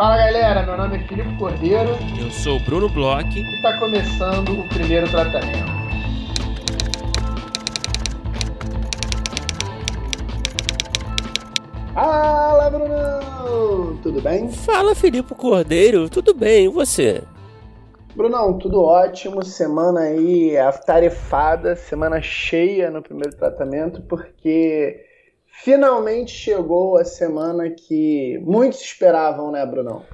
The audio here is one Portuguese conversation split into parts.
Fala galera, meu nome é Filipe Cordeiro. Eu sou o Bruno Bloch. E está começando o primeiro tratamento. Fala Brunão, tudo bem? Fala Filipe Cordeiro, tudo bem, e você? Brunão, tudo ótimo. Semana aí atarefada, semana cheia no primeiro tratamento, porque finalmente chegou a semana que muitos esperavam, né, Brunão?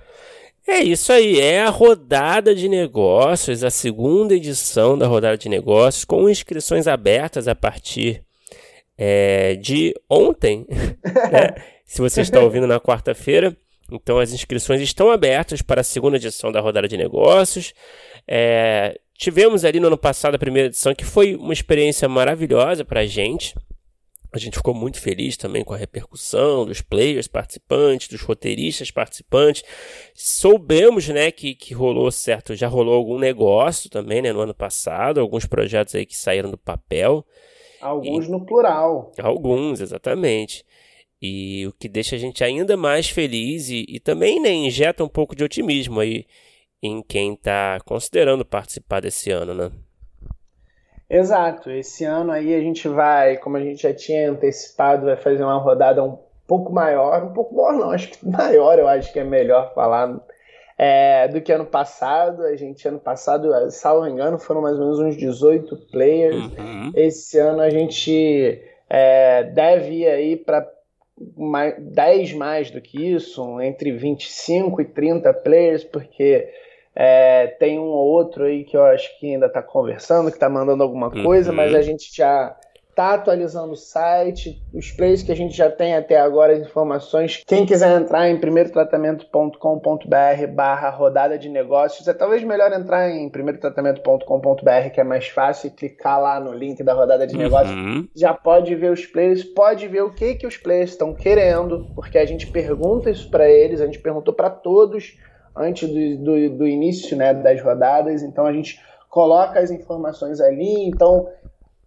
É isso aí, é a rodada de negócios, a segunda edição da rodada de negócios, com inscrições abertas a partir é, de ontem, né? se você está ouvindo na quarta-feira. Então, as inscrições estão abertas para a segunda edição da rodada de negócios. É, tivemos ali no ano passado a primeira edição, que foi uma experiência maravilhosa para a gente. A gente ficou muito feliz também com a repercussão dos players participantes, dos roteiristas participantes. Soubemos, né, que, que rolou certo, já rolou algum negócio também, né, no ano passado, alguns projetos aí que saíram do papel. Alguns e... no plural. Alguns, exatamente. E o que deixa a gente ainda mais feliz e, e também né, injeta um pouco de otimismo aí em quem está considerando participar desse ano, né? Exato. Esse ano aí a gente vai, como a gente já tinha antecipado, vai fazer uma rodada um pouco maior, um pouco maior não, acho que maior eu acho que é melhor falar é, do que ano passado. A gente, ano passado, salvo engano, foram mais ou menos uns 18 players. Uhum. Esse ano a gente é, deve ir aí para 10 mais do que isso, entre 25 e 30 players, porque é, tem um ou outro aí que eu acho que ainda está conversando, que está mandando alguma coisa, uhum. mas a gente já está atualizando o site, os players que a gente já tem até agora, as informações. Quem quiser entrar em primeirotratamento.com.br barra rodada de negócios, é talvez melhor entrar em primeirotratamento.com.br, que é mais fácil, e clicar lá no link da rodada de negócios. Uhum. Já pode ver os players, pode ver o que, que os players estão querendo, porque a gente pergunta isso para eles, a gente perguntou para todos antes do, do, do início né, das rodadas, então a gente coloca as informações ali, então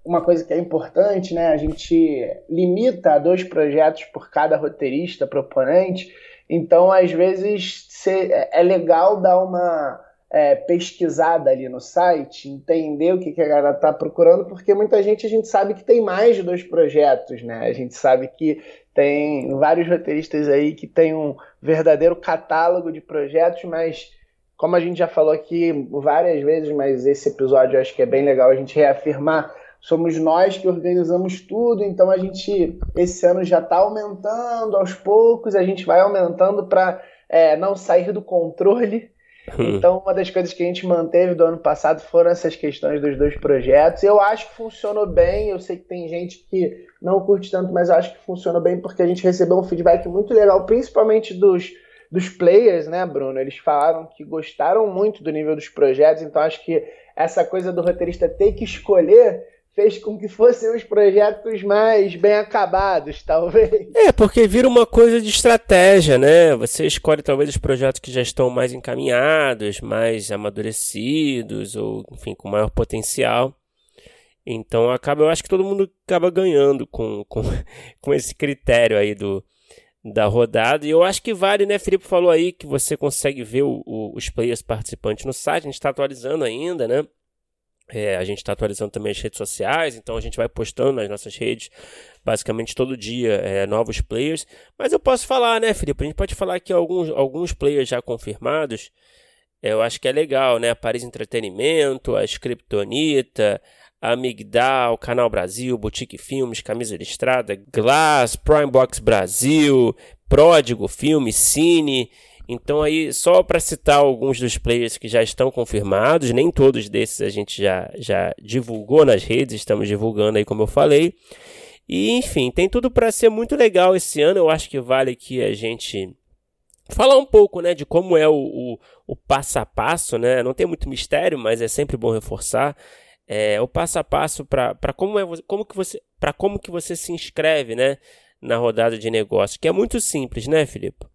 uma coisa que é importante, né? A gente limita a dois projetos por cada roteirista proponente. Então, às vezes, é legal dar uma é, pesquisada ali no site, entender o que, que a galera está procurando, porque muita gente a gente sabe que tem mais de dois projetos, né? A gente sabe que tem vários roteiristas aí que tem um verdadeiro catálogo de projetos, mas como a gente já falou aqui várias vezes, mas esse episódio eu acho que é bem legal a gente reafirmar, somos nós que organizamos tudo, então a gente esse ano já está aumentando aos poucos, a gente vai aumentando para é, não sair do controle. Hum. Então, uma das coisas que a gente manteve do ano passado foram essas questões dos dois projetos. Eu acho que funcionou bem. Eu sei que tem gente que não curte tanto, mas eu acho que funcionou bem porque a gente recebeu um feedback muito legal, principalmente dos, dos players, né, Bruno? Eles falaram que gostaram muito do nível dos projetos, então acho que essa coisa do roteirista ter que escolher fez com que fossem os projetos mais bem acabados, talvez. É, porque vira uma coisa de estratégia, né? Você escolhe talvez os projetos que já estão mais encaminhados, mais amadurecidos, ou enfim, com maior potencial. Então acaba, eu acho que todo mundo acaba ganhando com, com, com esse critério aí do, da rodada. E eu acho que vale, né? Felipe falou aí que você consegue ver o, o, os players participantes no site, a gente está atualizando ainda, né? É, a gente está atualizando também as redes sociais, então a gente vai postando nas nossas redes basicamente todo dia é, novos players. Mas eu posso falar, né, Felipe? A gente pode falar aqui alguns, alguns players já confirmados. É, eu acho que é legal, né? Paris Entretenimento, a Scriptonita, a Migdal, Canal Brasil, Boutique Filmes, Camisa Listrada, Glass, Prime Box Brasil, Pródigo Filme, Cine. Então aí, só para citar alguns dos players que já estão confirmados, nem todos desses a gente já, já divulgou nas redes, estamos divulgando aí como eu falei. E enfim, tem tudo para ser muito legal esse ano, eu acho que vale que a gente falar um pouco, né, de como é o, o, o passo a passo, né, não tem muito mistério, mas é sempre bom reforçar, é, o passo a passo para como, é, como, que você, como que você se inscreve, né, na rodada de negócio, que é muito simples, né, Filipe?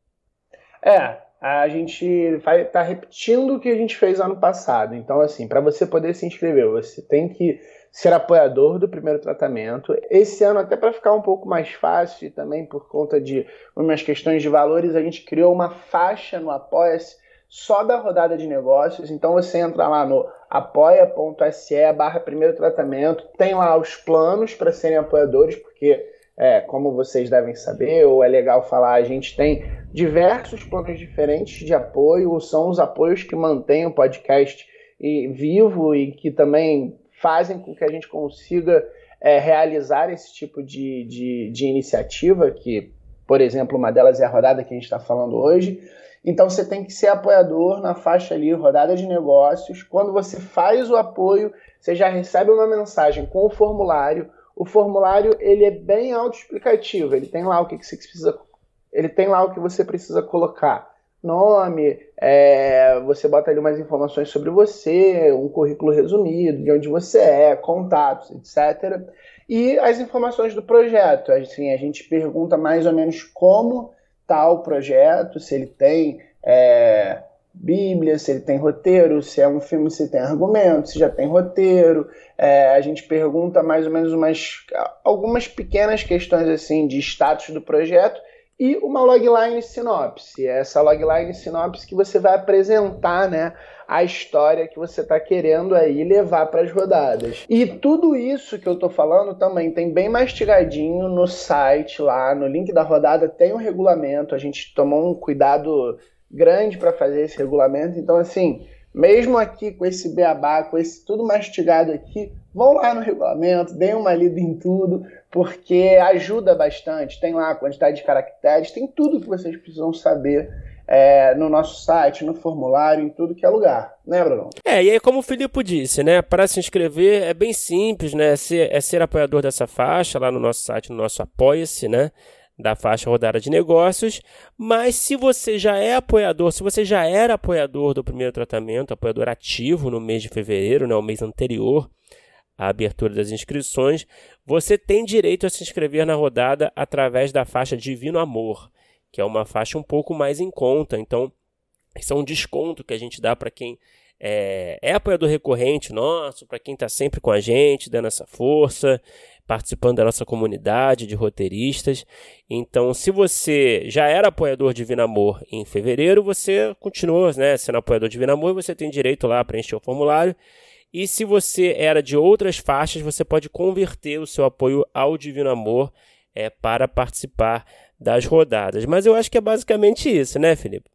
É, a gente vai estar tá repetindo o que a gente fez ano passado. Então, assim, para você poder se inscrever, você tem que ser apoiador do primeiro tratamento. Esse ano, até para ficar um pouco mais fácil, e também por conta de umas questões de valores, a gente criou uma faixa no Apoia-se só da rodada de negócios. Então você entra lá no apoia.se barra primeiro tratamento, tem lá os planos para serem apoiadores, porque é, como vocês devem saber, ou é legal falar, a gente tem diversos planos diferentes de apoio, são os apoios que mantêm o podcast vivo e que também fazem com que a gente consiga é, realizar esse tipo de, de, de iniciativa, que, por exemplo, uma delas é a rodada que a gente está falando hoje. Então você tem que ser apoiador na faixa ali, rodada de negócios. Quando você faz o apoio, você já recebe uma mensagem com o formulário. O formulário ele é bem autoexplicativo. Ele tem lá o que, que você precisa, ele tem lá o que você precisa colocar. Nome, é, você bota ali umas informações sobre você, um currículo resumido, de onde você é, contatos, etc. E as informações do projeto. Assim, a gente pergunta mais ou menos como tal projeto, se ele tem é, Bíblia, se ele tem roteiro, se é um filme, se tem argumento, se já tem roteiro. É, a gente pergunta mais ou menos umas algumas pequenas questões assim de status do projeto e uma logline sinopse. Essa logline sinopse que você vai apresentar, né, a história que você está querendo aí levar para as rodadas. E tudo isso que eu estou falando também tem bem mastigadinho no site lá, no link da rodada tem um regulamento. A gente tomou um cuidado grande para fazer esse regulamento. Então assim, mesmo aqui com esse beabá, com esse tudo mastigado aqui, vão lá no regulamento, deem uma lida em tudo, porque ajuda bastante. Tem lá a quantidade de caracteres, tem tudo que vocês precisam saber é, no nosso site, no formulário, em tudo que é lugar, né, Bruno? É, e aí como o Filipe disse, né, para se inscrever é bem simples, né, é ser, é ser apoiador dessa faixa lá no nosso site, no nosso Apoia-se, né, da faixa rodada de negócios, mas se você já é apoiador, se você já era apoiador do primeiro tratamento, apoiador ativo no mês de fevereiro, né, o mês anterior à abertura das inscrições, você tem direito a se inscrever na rodada através da faixa Divino Amor que é uma faixa um pouco mais em conta. Então, isso é um desconto que a gente dá para quem é, é, apoiador recorrente nosso, para quem está sempre com a gente, dando essa força, participando da nossa comunidade de roteiristas. Então, se você já era apoiador de Vinamor em fevereiro, você continua né, sendo apoiador de Vinamor e você tem direito lá a preencher o formulário. E se você era de outras faixas, você pode converter o seu apoio ao Divino Amor é, para participar das rodadas. Mas eu acho que é basicamente isso, né, Felipe?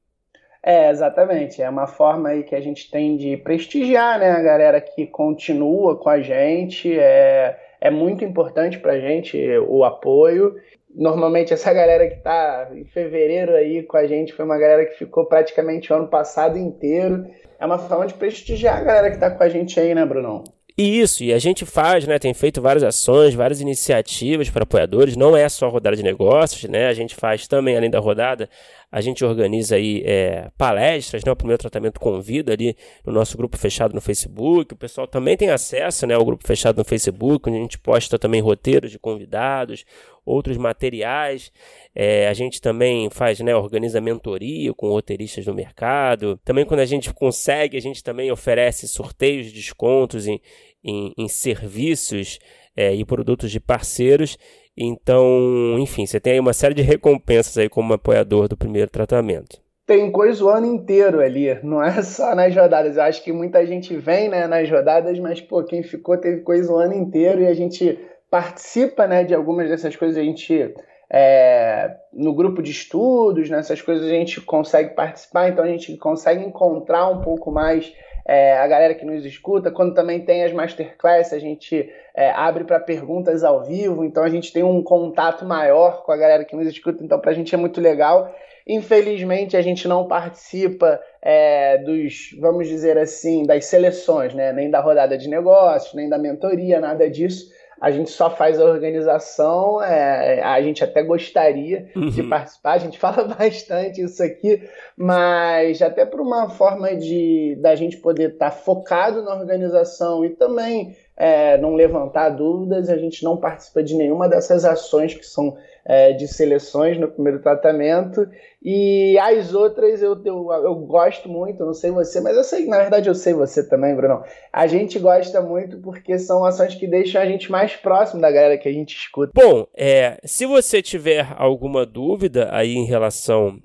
É, exatamente. É uma forma aí que a gente tem de prestigiar né, a galera que continua com a gente. É, é muito importante para a gente o apoio. Normalmente essa galera que está em fevereiro aí com a gente foi uma galera que ficou praticamente o ano passado inteiro. É uma forma de prestigiar a galera que está com a gente aí, né, Brunão? Isso, e a gente faz, né, tem feito várias ações, várias iniciativas para apoiadores, não é só rodada de negócios, né, a gente faz também, além da rodada, a gente organiza aí é, palestras, né, o primeiro tratamento convida ali no nosso grupo fechado no Facebook, o pessoal também tem acesso, né, ao grupo fechado no Facebook, onde a gente posta também roteiros de convidados, outros materiais, é, a gente também faz, né, organiza mentoria com roteiristas do mercado, também quando a gente consegue, a gente também oferece sorteios de descontos em, em, em serviços é, e produtos de parceiros. Então, enfim, você tem aí uma série de recompensas aí como apoiador do primeiro tratamento. Tem coisa o ano inteiro ali, não é só nas rodadas. Eu acho que muita gente vem né, nas rodadas, mas pô, quem ficou teve coisa o ano inteiro e a gente participa né, de algumas dessas coisas. A gente é, no grupo de estudos, nessas coisas a gente consegue participar, então a gente consegue encontrar um pouco mais é, a galera que nos escuta. Quando também tem as masterclass, a gente é, abre para perguntas ao vivo, então a gente tem um contato maior com a galera que nos escuta, então para a gente é muito legal. Infelizmente a gente não participa é, dos, vamos dizer assim, das seleções, né? nem da rodada de negócios, nem da mentoria, nada disso a gente só faz a organização, é, a gente até gostaria uhum. de participar, a gente fala bastante isso aqui, mas até por uma forma de da gente poder estar tá focado na organização e também é, não levantar dúvidas, a gente não participa de nenhuma dessas ações que são é, de seleções no primeiro tratamento. E as outras eu, eu, eu gosto muito, não sei você, mas eu sei, na verdade eu sei você também, Bruno. A gente gosta muito porque são ações que deixam a gente mais próximo da galera que a gente escuta. Bom, é, se você tiver alguma dúvida aí em relação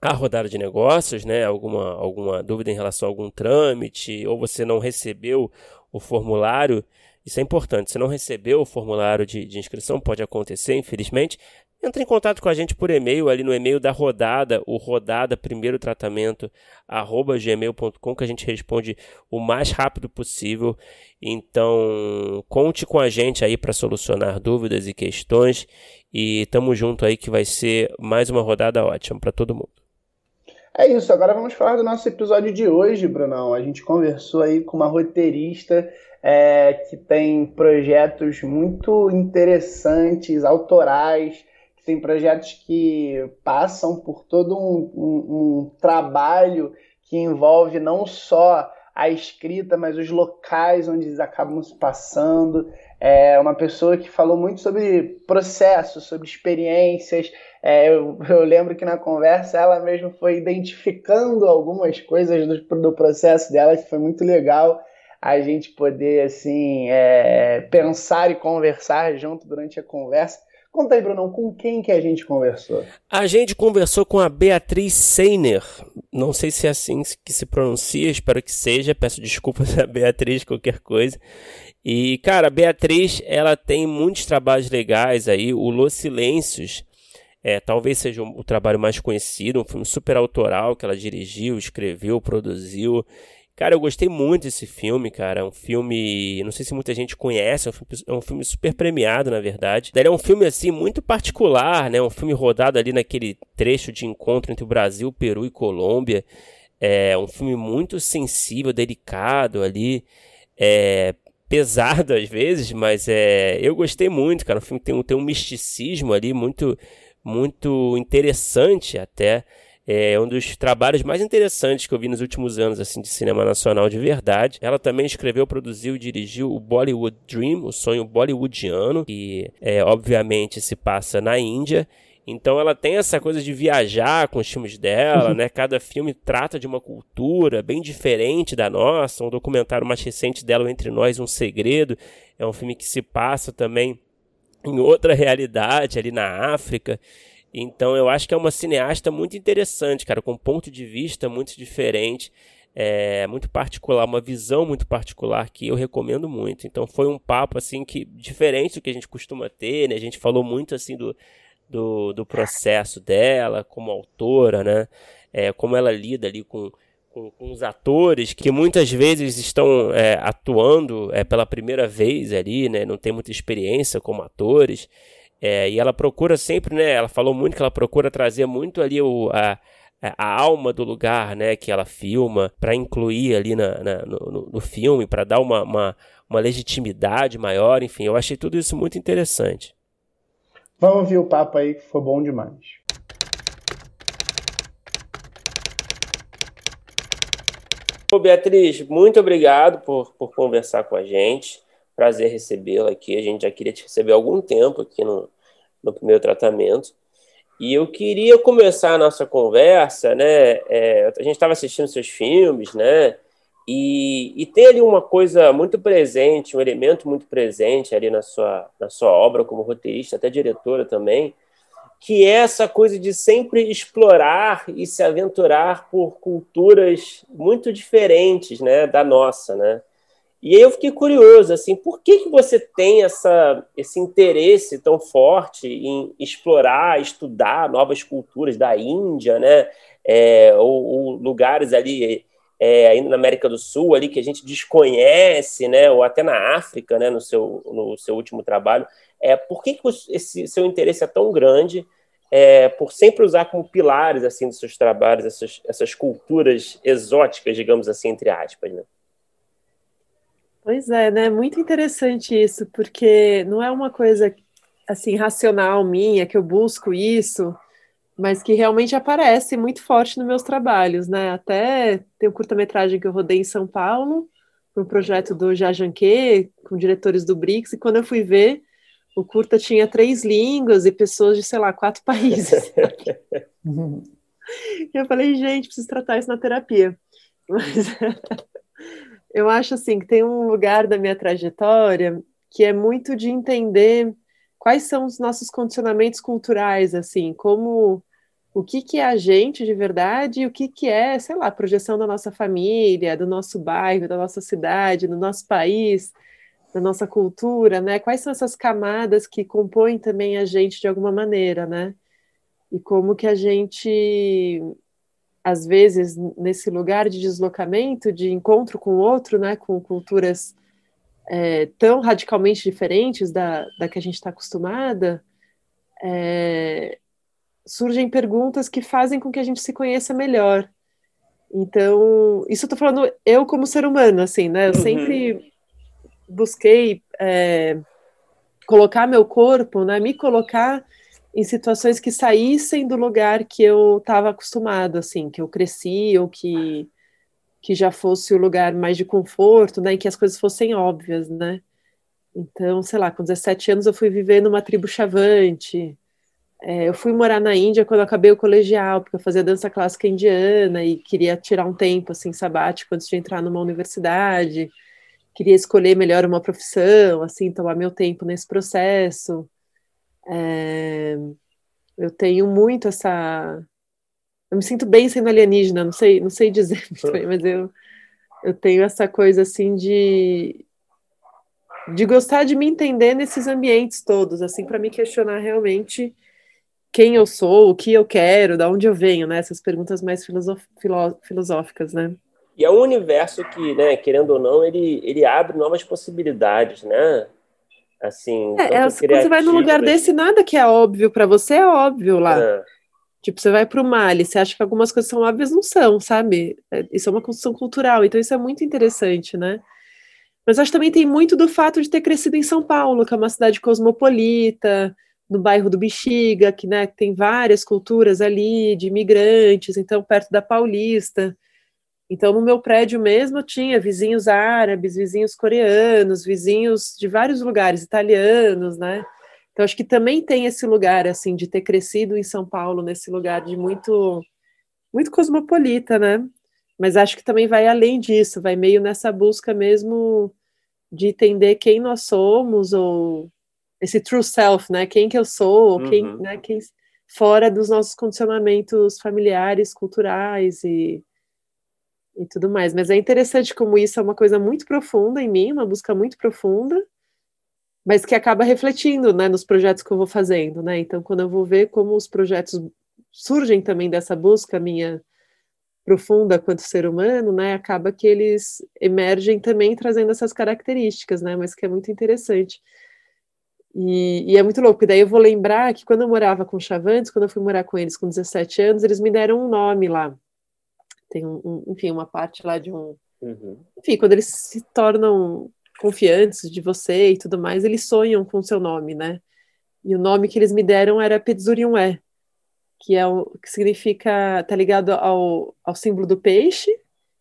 à rodada de negócios, né? Alguma, alguma dúvida em relação a algum trâmite, ou você não recebeu o formulário, isso é importante. Se não recebeu o formulário de, de inscrição, pode acontecer, infelizmente. Entre em contato com a gente por e-mail, ali no e-mail da rodada, o rodada primeiro tratamento, arroba gmail.com, que a gente responde o mais rápido possível. Então, conte com a gente aí para solucionar dúvidas e questões. E tamo junto aí que vai ser mais uma rodada ótima para todo mundo. É isso, agora vamos falar do nosso episódio de hoje, Brunão. A gente conversou aí com uma roteirista é, que tem projetos muito interessantes, autorais, que tem projetos que passam por todo um, um, um trabalho que envolve não só a escrita, mas os locais onde eles acabam se passando. É uma pessoa que falou muito sobre processos, sobre experiências. É, eu, eu, lembro que na conversa ela mesmo foi identificando algumas coisas do, do processo dela que foi muito legal a gente poder assim é, pensar e conversar junto durante a conversa. Conta aí, Bruno, com quem que a gente conversou? A gente conversou com a Beatriz Seiner. Não sei se é assim que se pronuncia, espero que seja. Peço desculpas a Beatriz, qualquer coisa. E, cara, a Beatriz, ela tem muitos trabalhos legais aí. O Los Silêncios, é, talvez seja o trabalho mais conhecido, um filme super autoral que ela dirigiu, escreveu, produziu. Cara, eu gostei muito desse filme, cara. É um filme. Não sei se muita gente conhece, é um filme, é um filme super premiado, na verdade. Ele é um filme, assim, muito particular, né? Um filme rodado ali naquele trecho de encontro entre o Brasil, Peru e Colômbia. É um filme muito sensível, delicado ali. É, pesado às vezes, mas é, eu gostei muito, cara. O filme tem um, tem um misticismo ali muito, muito interessante até. É um dos trabalhos mais interessantes que eu vi nos últimos anos assim de cinema nacional de verdade. Ela também escreveu, produziu e dirigiu o Bollywood Dream, o sonho bollywoodiano, que é, obviamente se passa na Índia. Então ela tem essa coisa de viajar com os filmes dela, né? Cada filme trata de uma cultura bem diferente da nossa. Um documentário mais recente dela, Entre Nós, Um Segredo, é um filme que se passa também em outra realidade ali na África. Então eu acho que é uma cineasta muito interessante, cara, com um ponto de vista muito diferente, é, muito particular, uma visão muito particular que eu recomendo muito. Então foi um papo assim que diferente do que a gente costuma ter, né? A gente falou muito assim do, do, do processo dela como autora, né? É, como ela lida ali com, com, com, os atores que muitas vezes estão é, atuando é, pela primeira vez ali, né? Não tem muita experiência como atores. É, e ela procura sempre, né? Ela falou muito que ela procura trazer muito ali o, a, a alma do lugar, né? Que ela filma para incluir ali na, na no, no, filme, para dar uma, uma, uma legitimidade maior. Enfim, eu achei tudo isso muito interessante. Vamos ouvir o papo aí que foi bom demais. Ô Beatriz, muito obrigado por, por conversar com a gente. Prazer recebê-la aqui. A gente já queria te receber há algum tempo aqui no, no primeiro tratamento. E eu queria começar a nossa conversa, né? É, a gente estava assistindo seus filmes, né? E, e tem ali uma coisa muito presente, um elemento muito presente ali na sua, na sua obra como roteirista, até diretora também, que é essa coisa de sempre explorar e se aventurar por culturas muito diferentes, né, da nossa, né? E aí eu fiquei curioso, assim, por que, que você tem essa, esse interesse tão forte em explorar, estudar novas culturas da Índia, né? É, ou, ou, lugares ali é, ainda na América do Sul ali que a gente desconhece, né? Ou até na África, né? No seu, no seu último trabalho. É, por que, que esse seu interesse é tão grande é, por sempre usar como pilares assim dos seus trabalhos essas, essas culturas exóticas, digamos assim, entre aspas, né? Pois é, né? Muito interessante isso, porque não é uma coisa assim racional minha que eu busco isso, mas que realmente aparece muito forte nos meus trabalhos, né? Até tem um curta-metragem que eu rodei em São Paulo, um projeto do Jajanque, com diretores do BRICS, e quando eu fui ver, o curta tinha três línguas e pessoas de, sei lá, quatro países. eu falei, gente, preciso tratar isso na terapia. Mas eu acho assim que tem um lugar da minha trajetória que é muito de entender quais são os nossos condicionamentos culturais, assim, como o que, que é a gente de verdade e o que, que é, sei lá, projeção da nossa família, do nosso bairro, da nossa cidade, do nosso país, da nossa cultura, né? Quais são essas camadas que compõem também a gente de alguma maneira, né? E como que a gente, às vezes, nesse lugar de deslocamento, de encontro com o outro, né? Com culturas é, tão radicalmente diferentes da, da que a gente está acostumada, é, surgem perguntas que fazem com que a gente se conheça melhor. Então, isso eu tô falando eu como ser humano, assim, né? Eu uhum. sempre busquei é, colocar meu corpo, né? Me colocar em situações que saíssem do lugar que eu estava acostumado, assim, que eu cresci ou que que já fosse o lugar mais de conforto, né? E que as coisas fossem óbvias, né? Então, sei lá, com 17 anos eu fui viver numa tribo chavante, é, eu fui morar na Índia quando acabei o colegial, porque eu fazia dança clássica indiana e queria tirar um tempo assim sabático antes de entrar numa universidade. Queria escolher melhor uma profissão, assim, tomar meu tempo nesse processo. É, eu tenho muito essa. Eu me sinto bem sendo alienígena, não sei, não sei dizer muito bem, mas eu, eu tenho essa coisa assim de de gostar de me entender nesses ambientes todos, assim, para me questionar realmente quem eu sou, o que eu quero, da onde eu venho, né? Essas perguntas mais filosof filosóficas, né? E é um universo que, né, querendo ou não, ele, ele abre novas possibilidades, né? Assim, é, é quando você vai num lugar desse, nada que é óbvio para você é óbvio lá. É. Tipo, você vai para o Mali, você acha que algumas coisas são óbvias, não são, sabe? É, isso é uma construção cultural, então isso é muito interessante, né? Mas acho que também tem muito do fato de ter crescido em São Paulo, que é uma cidade cosmopolita, no bairro do Bexiga, que né, tem várias culturas ali, de imigrantes, então perto da Paulista. Então, no meu prédio mesmo, tinha vizinhos árabes, vizinhos coreanos, vizinhos de vários lugares, italianos, né? Então, acho que também tem esse lugar, assim, de ter crescido em São Paulo, nesse lugar de muito, muito cosmopolita, né? Mas acho que também vai além disso, vai meio nessa busca mesmo de entender quem nós somos, ou esse true self, né? Quem que eu sou, uhum. quem, né? Quem fora dos nossos condicionamentos familiares, culturais e e tudo mais. Mas é interessante como isso é uma coisa muito profunda em mim, uma busca muito profunda, mas que acaba refletindo, né, nos projetos que eu vou fazendo, né? Então, quando eu vou ver como os projetos surgem também dessa busca minha profunda quanto ser humano, né, acaba que eles emergem também trazendo essas características, né, mas que é muito interessante. E, e, é muito louco, porque daí eu vou lembrar que quando eu morava com Chavantes, quando eu fui morar com eles com 17 anos, eles me deram um nome lá. Tem, um, um enfim, uma parte lá de um... Uhum. Enfim, quando eles se tornam confiantes de você e tudo mais, eles sonham com o seu nome, né? E o nome que eles me deram era Pedzuriumé, que é o que significa, tá ligado ao, ao símbolo do peixe,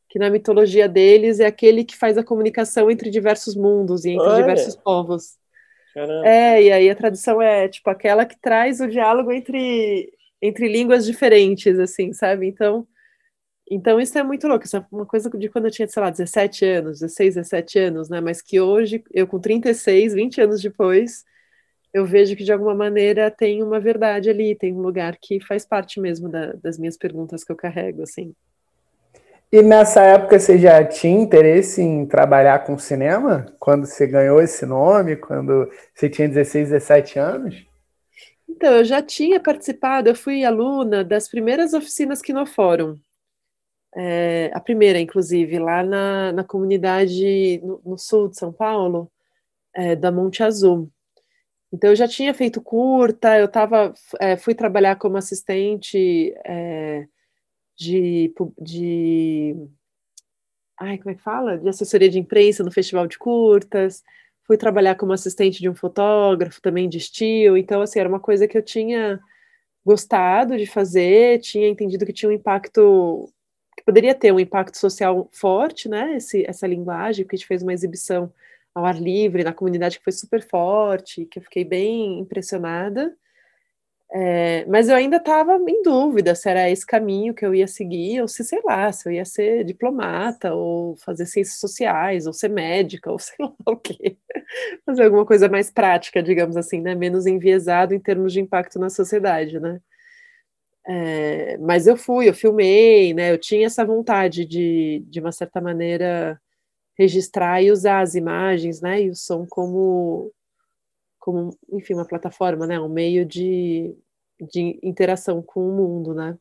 que na mitologia deles é aquele que faz a comunicação entre diversos mundos e entre Olha. diversos povos. Caramba. É, e aí a tradução é tipo aquela que traz o diálogo entre, entre línguas diferentes, assim, sabe? Então, então isso é muito louco. Isso é uma coisa de quando eu tinha, sei lá, 17 anos, 16, 17 anos, né? Mas que hoje, eu com 36, 20 anos depois, eu vejo que de alguma maneira tem uma verdade ali, tem um lugar que faz parte mesmo da, das minhas perguntas que eu carrego, assim. E nessa época você já tinha interesse em trabalhar com cinema? Quando você ganhou esse nome? Quando você tinha 16, 17 anos? Então, eu já tinha participado, eu fui aluna das primeiras oficinas Quinofórum. É, a primeira, inclusive, lá na, na comunidade no, no sul de São Paulo, é, da Monte Azul. Então, eu já tinha feito curta, eu tava, é, fui trabalhar como assistente é, de, de ai, como é que fala? De assessoria de imprensa no Festival de Curtas, fui trabalhar como assistente de um fotógrafo também de estilo, então, assim, era uma coisa que eu tinha gostado de fazer, tinha entendido que tinha um impacto, poderia ter um impacto social forte, né, Esse, essa linguagem, porque a gente fez uma exibição ao ar livre, na comunidade que foi super forte, que eu fiquei bem impressionada. É, mas eu ainda estava em dúvida se era esse caminho que eu ia seguir, ou se, sei lá, se eu ia ser diplomata, ou fazer ciências sociais, ou ser médica, ou sei lá o quê. Fazer alguma coisa mais prática, digamos assim, né? Menos enviesado em termos de impacto na sociedade, né? É, mas eu fui, eu filmei, né? Eu tinha essa vontade de, de uma certa maneira, registrar e usar as imagens, né? E o som como como, enfim, uma plataforma, né? Um meio de, de interação com o mundo, né?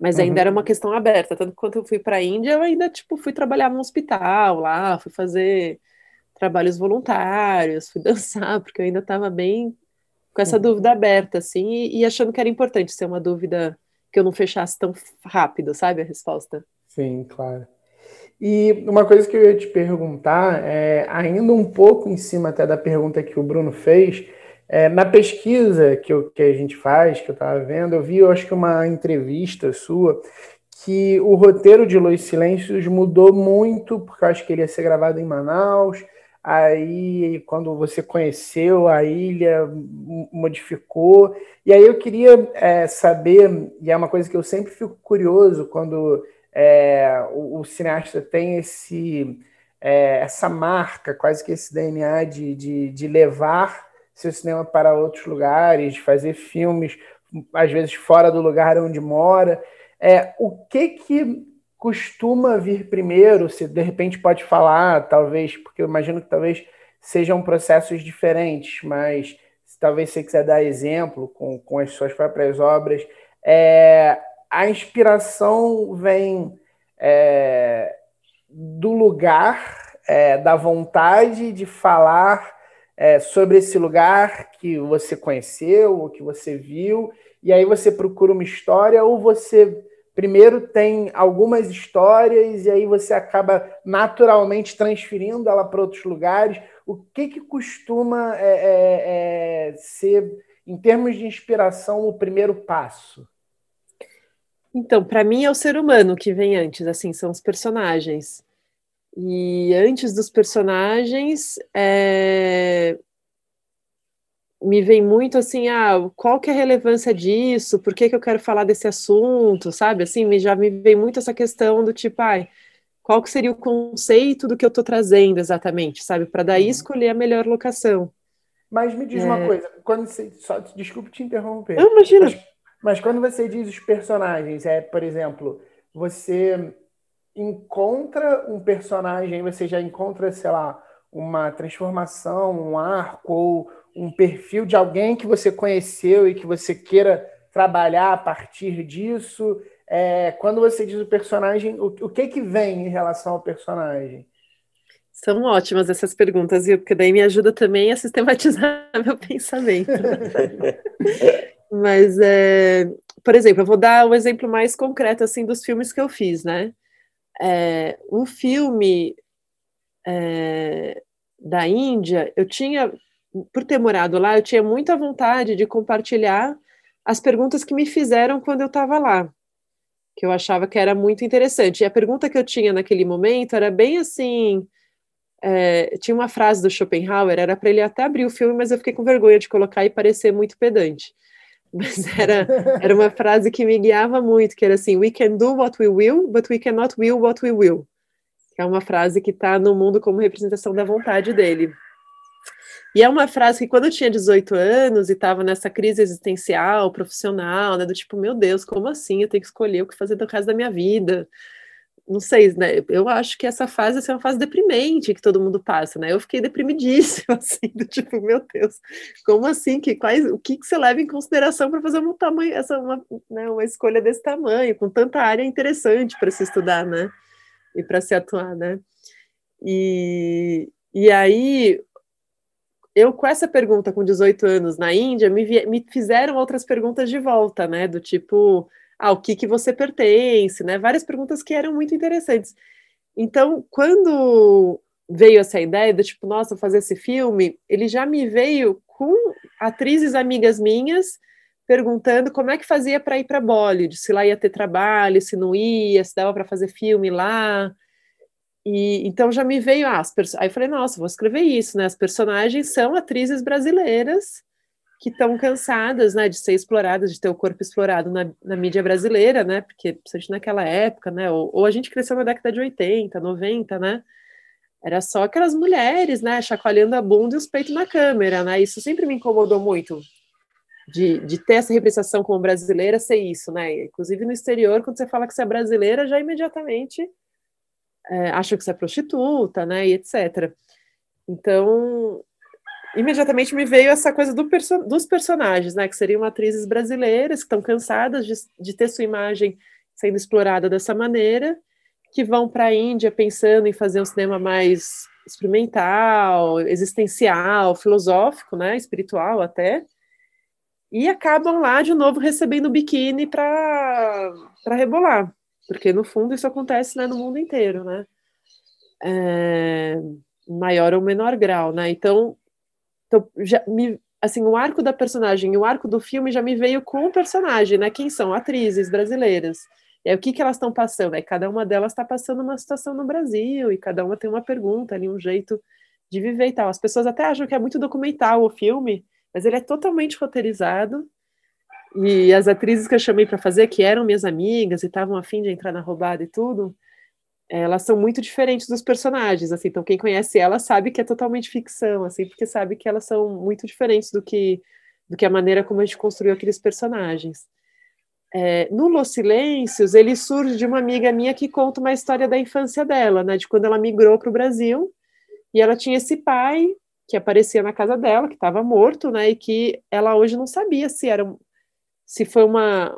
Mas ainda uhum. era uma uhum. questão aberta, tanto quanto eu fui para a Índia, eu ainda tipo fui trabalhar no hospital lá, fui fazer trabalhos voluntários, fui dançar, porque eu ainda estava bem com essa dúvida aberta, assim, e, e, achando que era importante ser uma dúvida que eu não fechasse tão rápido, sabe, a resposta. Sim, claro. E uma coisa que eu ia te perguntar, é, ainda um pouco em cima até da pergunta que o Bruno fez, é, na pesquisa que, eu, que a gente faz, que eu estava vendo, eu vi, eu acho que uma entrevista sua, que o roteiro de Los Silêncios mudou muito, porque eu acho que ele ia ser gravado em Manaus, aí quando você conheceu a ilha, modificou, e aí eu queria é, saber, e é uma coisa que eu sempre fico curioso quando é, o, o, cineasta tem esse, é, essa marca, quase que esse DNA de, de, de levar seu cinema para outros lugares, de fazer filmes, às vezes fora do lugar onde mora. É, o que que costuma vir primeiro? Se de repente pode falar, talvez, porque eu imagino que talvez sejam processos diferentes, mas se talvez você quiser dar exemplo com, com as suas próprias obras, é, a inspiração vem é, do lugar, é, da vontade de falar é, sobre esse lugar que você conheceu, ou que você viu, e aí você procura uma história, ou você primeiro tem algumas histórias e aí você acaba naturalmente transferindo ela para outros lugares. O que, que costuma é, é, é ser, em termos de inspiração, o primeiro passo? Então, para mim é o ser humano que vem antes, assim, são os personagens. E antes dos personagens, é... me vem muito assim, ah, qual que é a relevância disso? Por que, que eu quero falar desse assunto? Sabe? Assim, me, já me vem muito essa questão do tipo, ai, qual que seria o conceito do que eu estou trazendo exatamente, sabe? Para daí uhum. escolher a melhor locação. Mas me diz é... uma coisa, quando você, só desculpe te interromper. Não, imagina. Mas mas quando você diz os personagens, é, por exemplo, você encontra um personagem, você já encontra, sei lá, uma transformação, um arco ou um perfil de alguém que você conheceu e que você queira trabalhar a partir disso. É, quando você diz o personagem, o, o que que vem em relação ao personagem? São ótimas essas perguntas, viu? Porque daí me ajuda também a sistematizar meu pensamento. Mas, é, por exemplo, eu vou dar um exemplo mais concreto assim dos filmes que eu fiz, né? É, um filme é, da Índia, eu tinha, por ter morado lá, eu tinha muita vontade de compartilhar as perguntas que me fizeram quando eu estava lá, que eu achava que era muito interessante. E a pergunta que eu tinha naquele momento era bem assim. É, tinha uma frase do Schopenhauer, era para ele até abrir o filme, mas eu fiquei com vergonha de colocar e parecer muito pedante mas era, era uma frase que me guiava muito, que era assim, we can do what we will, but we cannot will what we will. Que é uma frase que está no mundo como representação da vontade dele. E é uma frase que quando eu tinha 18 anos e estava nessa crise existencial, profissional, né, do tipo, meu Deus, como assim? Eu tenho que escolher o que fazer do resto da minha vida não sei, né? Eu acho que essa fase assim, é uma fase deprimente que todo mundo passa, né? Eu fiquei deprimidíssima, assim, do tipo, meu Deus, como assim? Que, quais, o que, que você leva em consideração para fazer um tamanho, essa, uma, né, uma escolha desse tamanho, com tanta área interessante para se estudar, né? E para se atuar, né? E, e aí, eu com essa pergunta com 18 anos na Índia, me, me fizeram outras perguntas de volta, né? Do tipo ao que, que você pertence, né? Várias perguntas que eram muito interessantes. Então, quando veio essa ideia do tipo, nossa, fazer esse filme, ele já me veio com atrizes amigas minhas perguntando como é que fazia para ir para Bollywood, se lá ia ter trabalho, se não ia, se dava para fazer filme lá. E então já me veio ah, as aí eu falei, nossa, vou escrever isso, né? As personagens são atrizes brasileiras que estão cansadas, né, de ser exploradas, de ter o corpo explorado na, na mídia brasileira, né? Porque principalmente naquela época, né? Ou, ou, a gente cresceu na década de 80, 90, né? Era só aquelas mulheres, né, chacoalhando a bunda e os peitos na câmera, né? Isso sempre me incomodou muito. De, de ter essa representação como brasileira ser isso, né? Inclusive no exterior, quando você fala que você é brasileira, já imediatamente é, acham que você é prostituta, né, e etc. Então, imediatamente me veio essa coisa do perso dos personagens, né, que seriam atrizes brasileiras que estão cansadas de, de ter sua imagem sendo explorada dessa maneira, que vão para a Índia pensando em fazer um cinema mais experimental, existencial, filosófico, né, espiritual até, e acabam lá de novo recebendo biquíni para rebolar. Porque, no fundo, isso acontece né, no mundo inteiro, né? É, maior ou menor grau, né? Então, então já me, assim, o arco da personagem o arco do filme já me veio com o personagem, né? Quem são? Atrizes brasileiras. E aí, o que, que elas estão passando? Aí, cada uma delas está passando uma situação no Brasil, e cada uma tem uma pergunta ali, um jeito de viver e tal. As pessoas até acham que é muito documental o filme, mas ele é totalmente roteirizado, e as atrizes que eu chamei para fazer, que eram minhas amigas e estavam afim de entrar na roubada e tudo, elas são muito diferentes dos personagens, assim. Então quem conhece elas sabe que é totalmente ficção, assim, porque sabe que elas são muito diferentes do que do que a maneira como a gente construiu aqueles personagens. É, no Los Silêncios, ele surge de uma amiga minha que conta uma história da infância dela, né, de quando ela migrou para o Brasil e ela tinha esse pai que aparecia na casa dela, que estava morto, né, e que ela hoje não sabia se era se foi uma,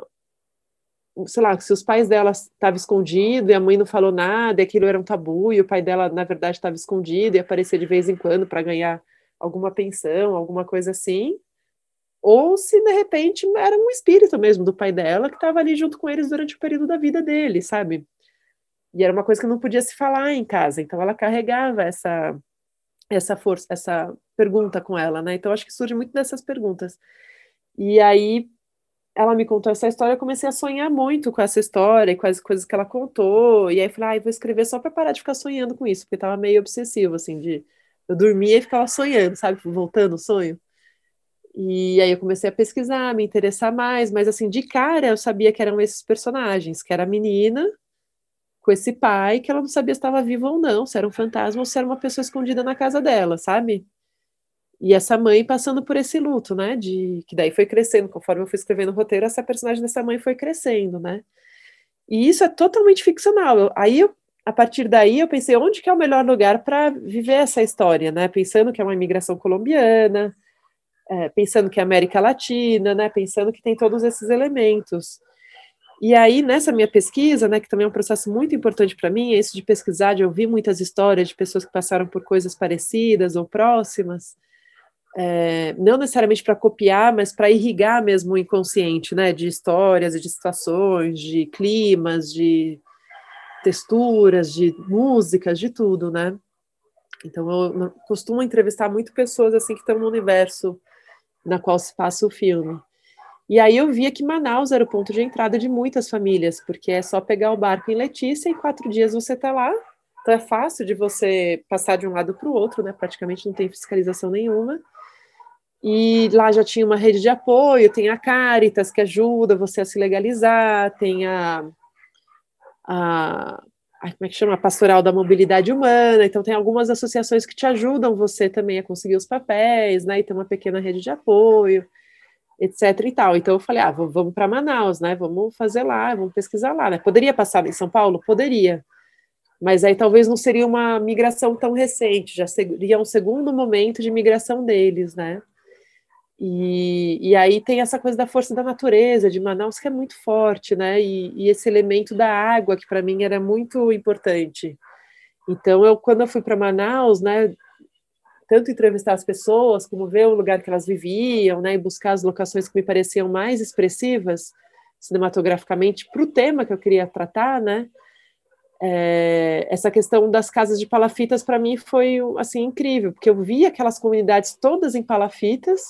sei lá, se os pais dela estavam escondidos e a mãe não falou nada, e aquilo era um tabu, e o pai dela, na verdade, estava escondido e aparecia de vez em quando para ganhar alguma pensão, alguma coisa assim, ou se de repente era um espírito mesmo do pai dela que estava ali junto com eles durante o período da vida dele, sabe? E era uma coisa que não podia se falar em casa, então ela carregava essa essa força, essa pergunta com ela, né? Então acho que surge muito dessas perguntas. E aí ela me contou essa história, eu comecei a sonhar muito com essa história e com as coisas que ela contou. E aí falei, ah, vou escrever só para parar de ficar sonhando com isso, porque tava meio obsessivo, assim, de eu dormia e ficava sonhando, sabe, voltando o sonho. E aí eu comecei a pesquisar, me interessar mais, mas assim, de cara eu sabia que eram esses personagens, que era a menina com esse pai, que ela não sabia se estava viva ou não, se era um fantasma ou se era uma pessoa escondida na casa dela, sabe? E essa mãe passando por esse luto, né? De que daí foi crescendo, conforme eu fui escrevendo o roteiro, essa personagem dessa mãe foi crescendo, né? E isso é totalmente ficcional. Aí, eu, a partir daí, eu pensei onde que é o melhor lugar para viver essa história, né? Pensando que é uma imigração colombiana, é, pensando que é América Latina, né? Pensando que tem todos esses elementos. E aí, nessa minha pesquisa, né, que também é um processo muito importante para mim, é isso de pesquisar, de ouvir muitas histórias de pessoas que passaram por coisas parecidas ou próximas, é, não necessariamente para copiar, mas para irrigar mesmo o inconsciente, né, de histórias e de situações, de climas, de texturas, de músicas, de tudo, né? Então eu costumo entrevistar muito pessoas assim que estão no universo na qual se passa o filme. E aí eu via que Manaus era o ponto de entrada de muitas famílias, porque é só pegar o barco em Letícia e quatro dias você está lá. Então é fácil de você passar de um lado para o outro, né? Praticamente não tem fiscalização nenhuma. E lá já tinha uma rede de apoio, tem a Caritas, que ajuda você a se legalizar, tem a, a, a como é que chama? A Pastoral da Mobilidade Humana, então tem algumas associações que te ajudam você também a conseguir os papéis, né? E tem uma pequena rede de apoio, etc e tal. Então eu falei, ah, vamos para Manaus, né? Vamos fazer lá, vamos pesquisar lá, né? Poderia passar em São Paulo? Poderia. Mas aí talvez não seria uma migração tão recente, já seria um segundo momento de migração deles, né? E, e aí tem essa coisa da força da natureza de Manaus que é muito forte, né? E, e esse elemento da água que para mim era muito importante. Então eu quando eu fui para Manaus, né? Tanto entrevistar as pessoas como ver o lugar que elas viviam, né? E buscar as locações que me pareciam mais expressivas cinematograficamente para o tema que eu queria tratar, né? É, essa questão das casas de palafitas para mim foi assim incrível, porque eu vi aquelas comunidades todas em palafitas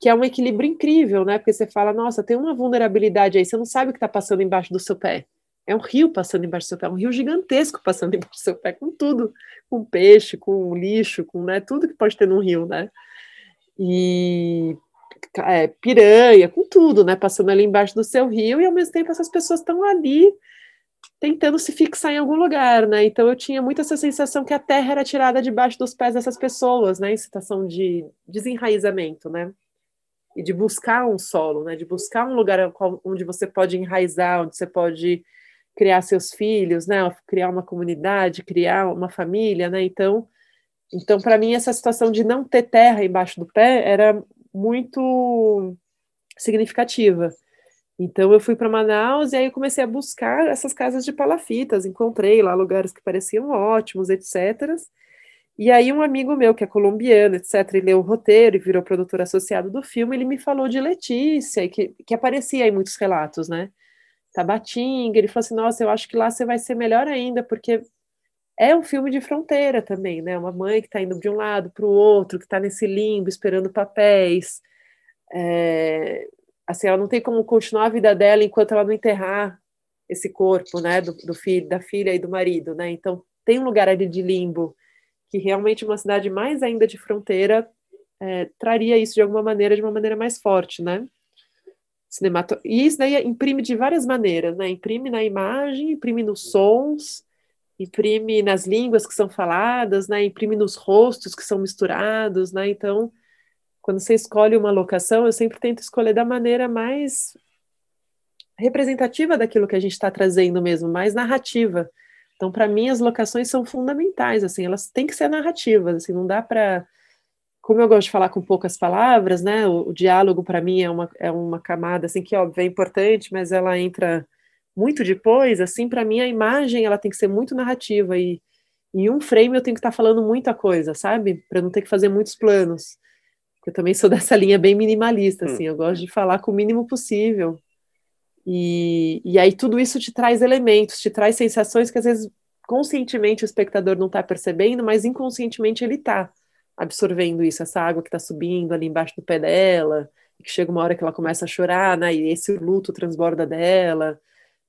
que é um equilíbrio incrível, né? Porque você fala, nossa, tem uma vulnerabilidade aí, você não sabe o que está passando embaixo do seu pé, é um rio passando embaixo do seu pé, um rio gigantesco passando embaixo do seu pé, com tudo, com peixe, com lixo, com né, tudo que pode ter num rio, né? E é, piranha, com tudo, né? Passando ali embaixo do seu rio, e ao mesmo tempo essas pessoas estão ali tentando se fixar em algum lugar, né? Então eu tinha muito essa sensação que a terra era tirada debaixo dos pés dessas pessoas, né? Em situação de desenraizamento, né? E de buscar um solo, né? De buscar um lugar onde você pode enraizar, onde você pode criar seus filhos, né? Criar uma comunidade, criar uma família, né? Então, então para mim essa situação de não ter terra embaixo do pé era muito significativa. Então eu fui para Manaus e aí comecei a buscar essas casas de palafitas, encontrei lá lugares que pareciam ótimos, etc. E aí um amigo meu que é colombiano, etc, ele leu o roteiro e virou produtor associado do filme, ele me falou de Letícia, que, que aparecia em muitos relatos, né? Tabatinga, ele falou assim, nossa, eu acho que lá você vai ser melhor ainda, porque é um filme de fronteira também, né? Uma mãe que está indo de um lado para o outro, que está nesse limbo, esperando papéis. É, assim, ela não tem como continuar a vida dela enquanto ela não enterrar esse corpo, né? Do, do filho, da filha e do marido, né? Então tem um lugar ali de limbo que realmente uma cidade mais ainda de fronteira é, traria isso de alguma maneira, de uma maneira mais forte, né? Cinemato... E isso daí imprime de várias maneiras, né? Imprime na imagem, imprime nos sons, imprime nas línguas que são faladas, né? Imprime nos rostos que são misturados, né? Então, quando você escolhe uma locação, eu sempre tento escolher da maneira mais representativa daquilo que a gente está trazendo mesmo, mais narrativa. Então, para mim, as locações são fundamentais, assim, elas têm que ser narrativas, assim, não dá para como eu gosto de falar com poucas palavras, né, o, o diálogo para mim é uma, é uma camada, assim, que óbvio é importante, mas ela entra muito depois, assim, para mim a imagem ela tem que ser muito narrativa e em um frame eu tenho que estar tá falando muita coisa, sabe? Para não ter que fazer muitos planos. Eu também sou dessa linha bem minimalista, hum. assim, eu gosto de falar com o mínimo possível. E, e aí tudo isso te traz elementos, te traz sensações que às vezes conscientemente o espectador não está percebendo, mas inconscientemente ele está absorvendo isso, essa água que está subindo ali embaixo do pé dela, que chega uma hora que ela começa a chorar, né, e esse luto transborda dela,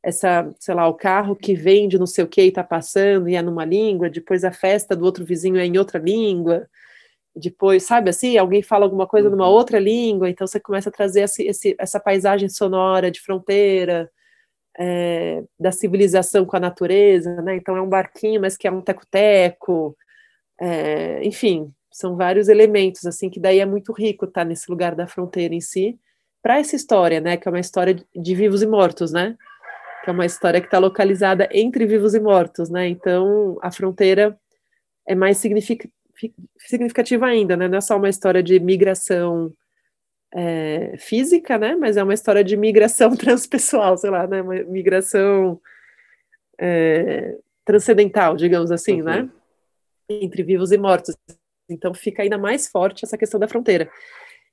essa, sei lá, o carro que vem de não sei o que e está passando e é numa língua, depois a festa do outro vizinho é em outra língua, depois, sabe assim, alguém fala alguma coisa numa uhum. outra língua, então você começa a trazer esse, esse, essa paisagem sonora de fronteira, é, da civilização com a natureza, né? Então é um barquinho, mas que é um teco-teco, é, enfim, são vários elementos, assim, que daí é muito rico estar tá, nesse lugar da fronteira em si, para essa história, né, que é uma história de vivos e mortos, né, que é uma história que está localizada entre vivos e mortos, né, então a fronteira é mais significativa ainda, né, não é só uma história de migração é, física, né, mas é uma história de migração transpessoal, sei lá, né, uma migração é, transcendental, digamos assim, né, uhum. né, entre vivos e mortos. Então fica ainda mais forte essa questão da fronteira.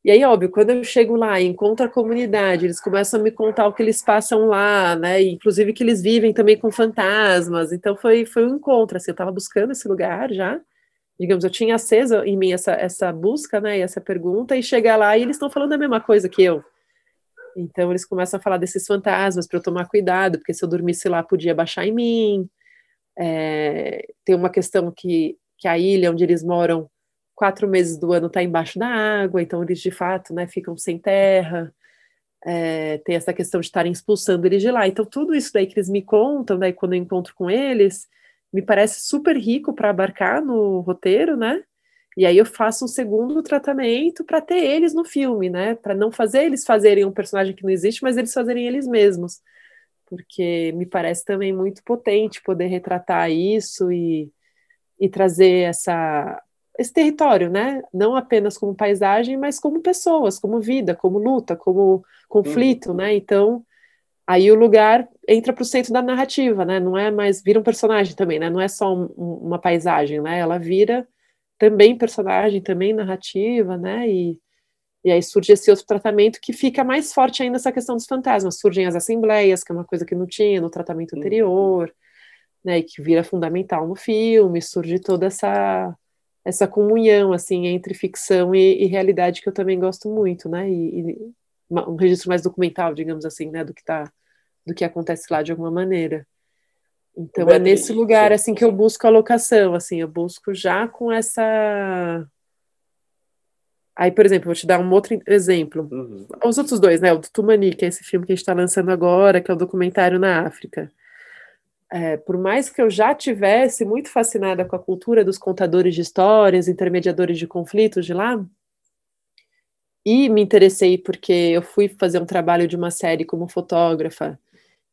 E aí, óbvio, quando eu chego lá e encontro a comunidade, eles começam a me contar o que eles passam lá, né? E, inclusive que eles vivem também com fantasmas. Então foi, foi um encontro, assim, eu estava buscando esse lugar já. Digamos, eu tinha aceso em mim essa, essa busca, né? E essa pergunta, e chegar lá e eles estão falando a mesma coisa que eu. Então eles começam a falar desses fantasmas para eu tomar cuidado, porque se eu dormisse lá podia baixar em mim. É, tem uma questão que, que a ilha onde eles moram quatro meses do ano está embaixo da água, então eles de fato né, ficam sem terra. É, tem essa questão de estarem expulsando eles de lá. Então, tudo isso daí que eles me contam, daí quando eu encontro com eles, me parece super rico para abarcar no roteiro, né? E aí eu faço um segundo tratamento para ter eles no filme, né? Para não fazer eles fazerem um personagem que não existe, mas eles fazerem eles mesmos. Porque me parece também muito potente poder retratar isso e, e trazer essa esse território, né? Não apenas como paisagem, mas como pessoas, como vida, como luta, como conflito, uhum. né? Então, aí o lugar entra para o centro da narrativa, né? Não é mais vira um personagem também, né? Não é só um, uma paisagem, né? Ela vira também personagem, também narrativa, né? E, e aí surge esse outro tratamento que fica mais forte ainda essa questão dos fantasmas. Surgem as assembleias, que é uma coisa que não tinha no tratamento uhum. anterior, né? E que vira fundamental no filme. Surge toda essa essa comunhão assim entre ficção e, e, realidade que eu também gosto muito, né? E, e, um registro mais documental, digamos assim, né, do que tá, do que acontece lá de alguma maneira. Então é nesse lugar assim que eu busco a locação, assim, eu busco já com essa Aí, por exemplo, vou te dar um outro exemplo. Uhum. Os outros dois, né? O do Tumani, que é esse filme que a gente está lançando agora, que é o documentário na África. É, por mais que eu já tivesse muito fascinada com a cultura dos contadores de histórias, intermediadores de conflitos de lá, e me interessei porque eu fui fazer um trabalho de uma série como fotógrafa,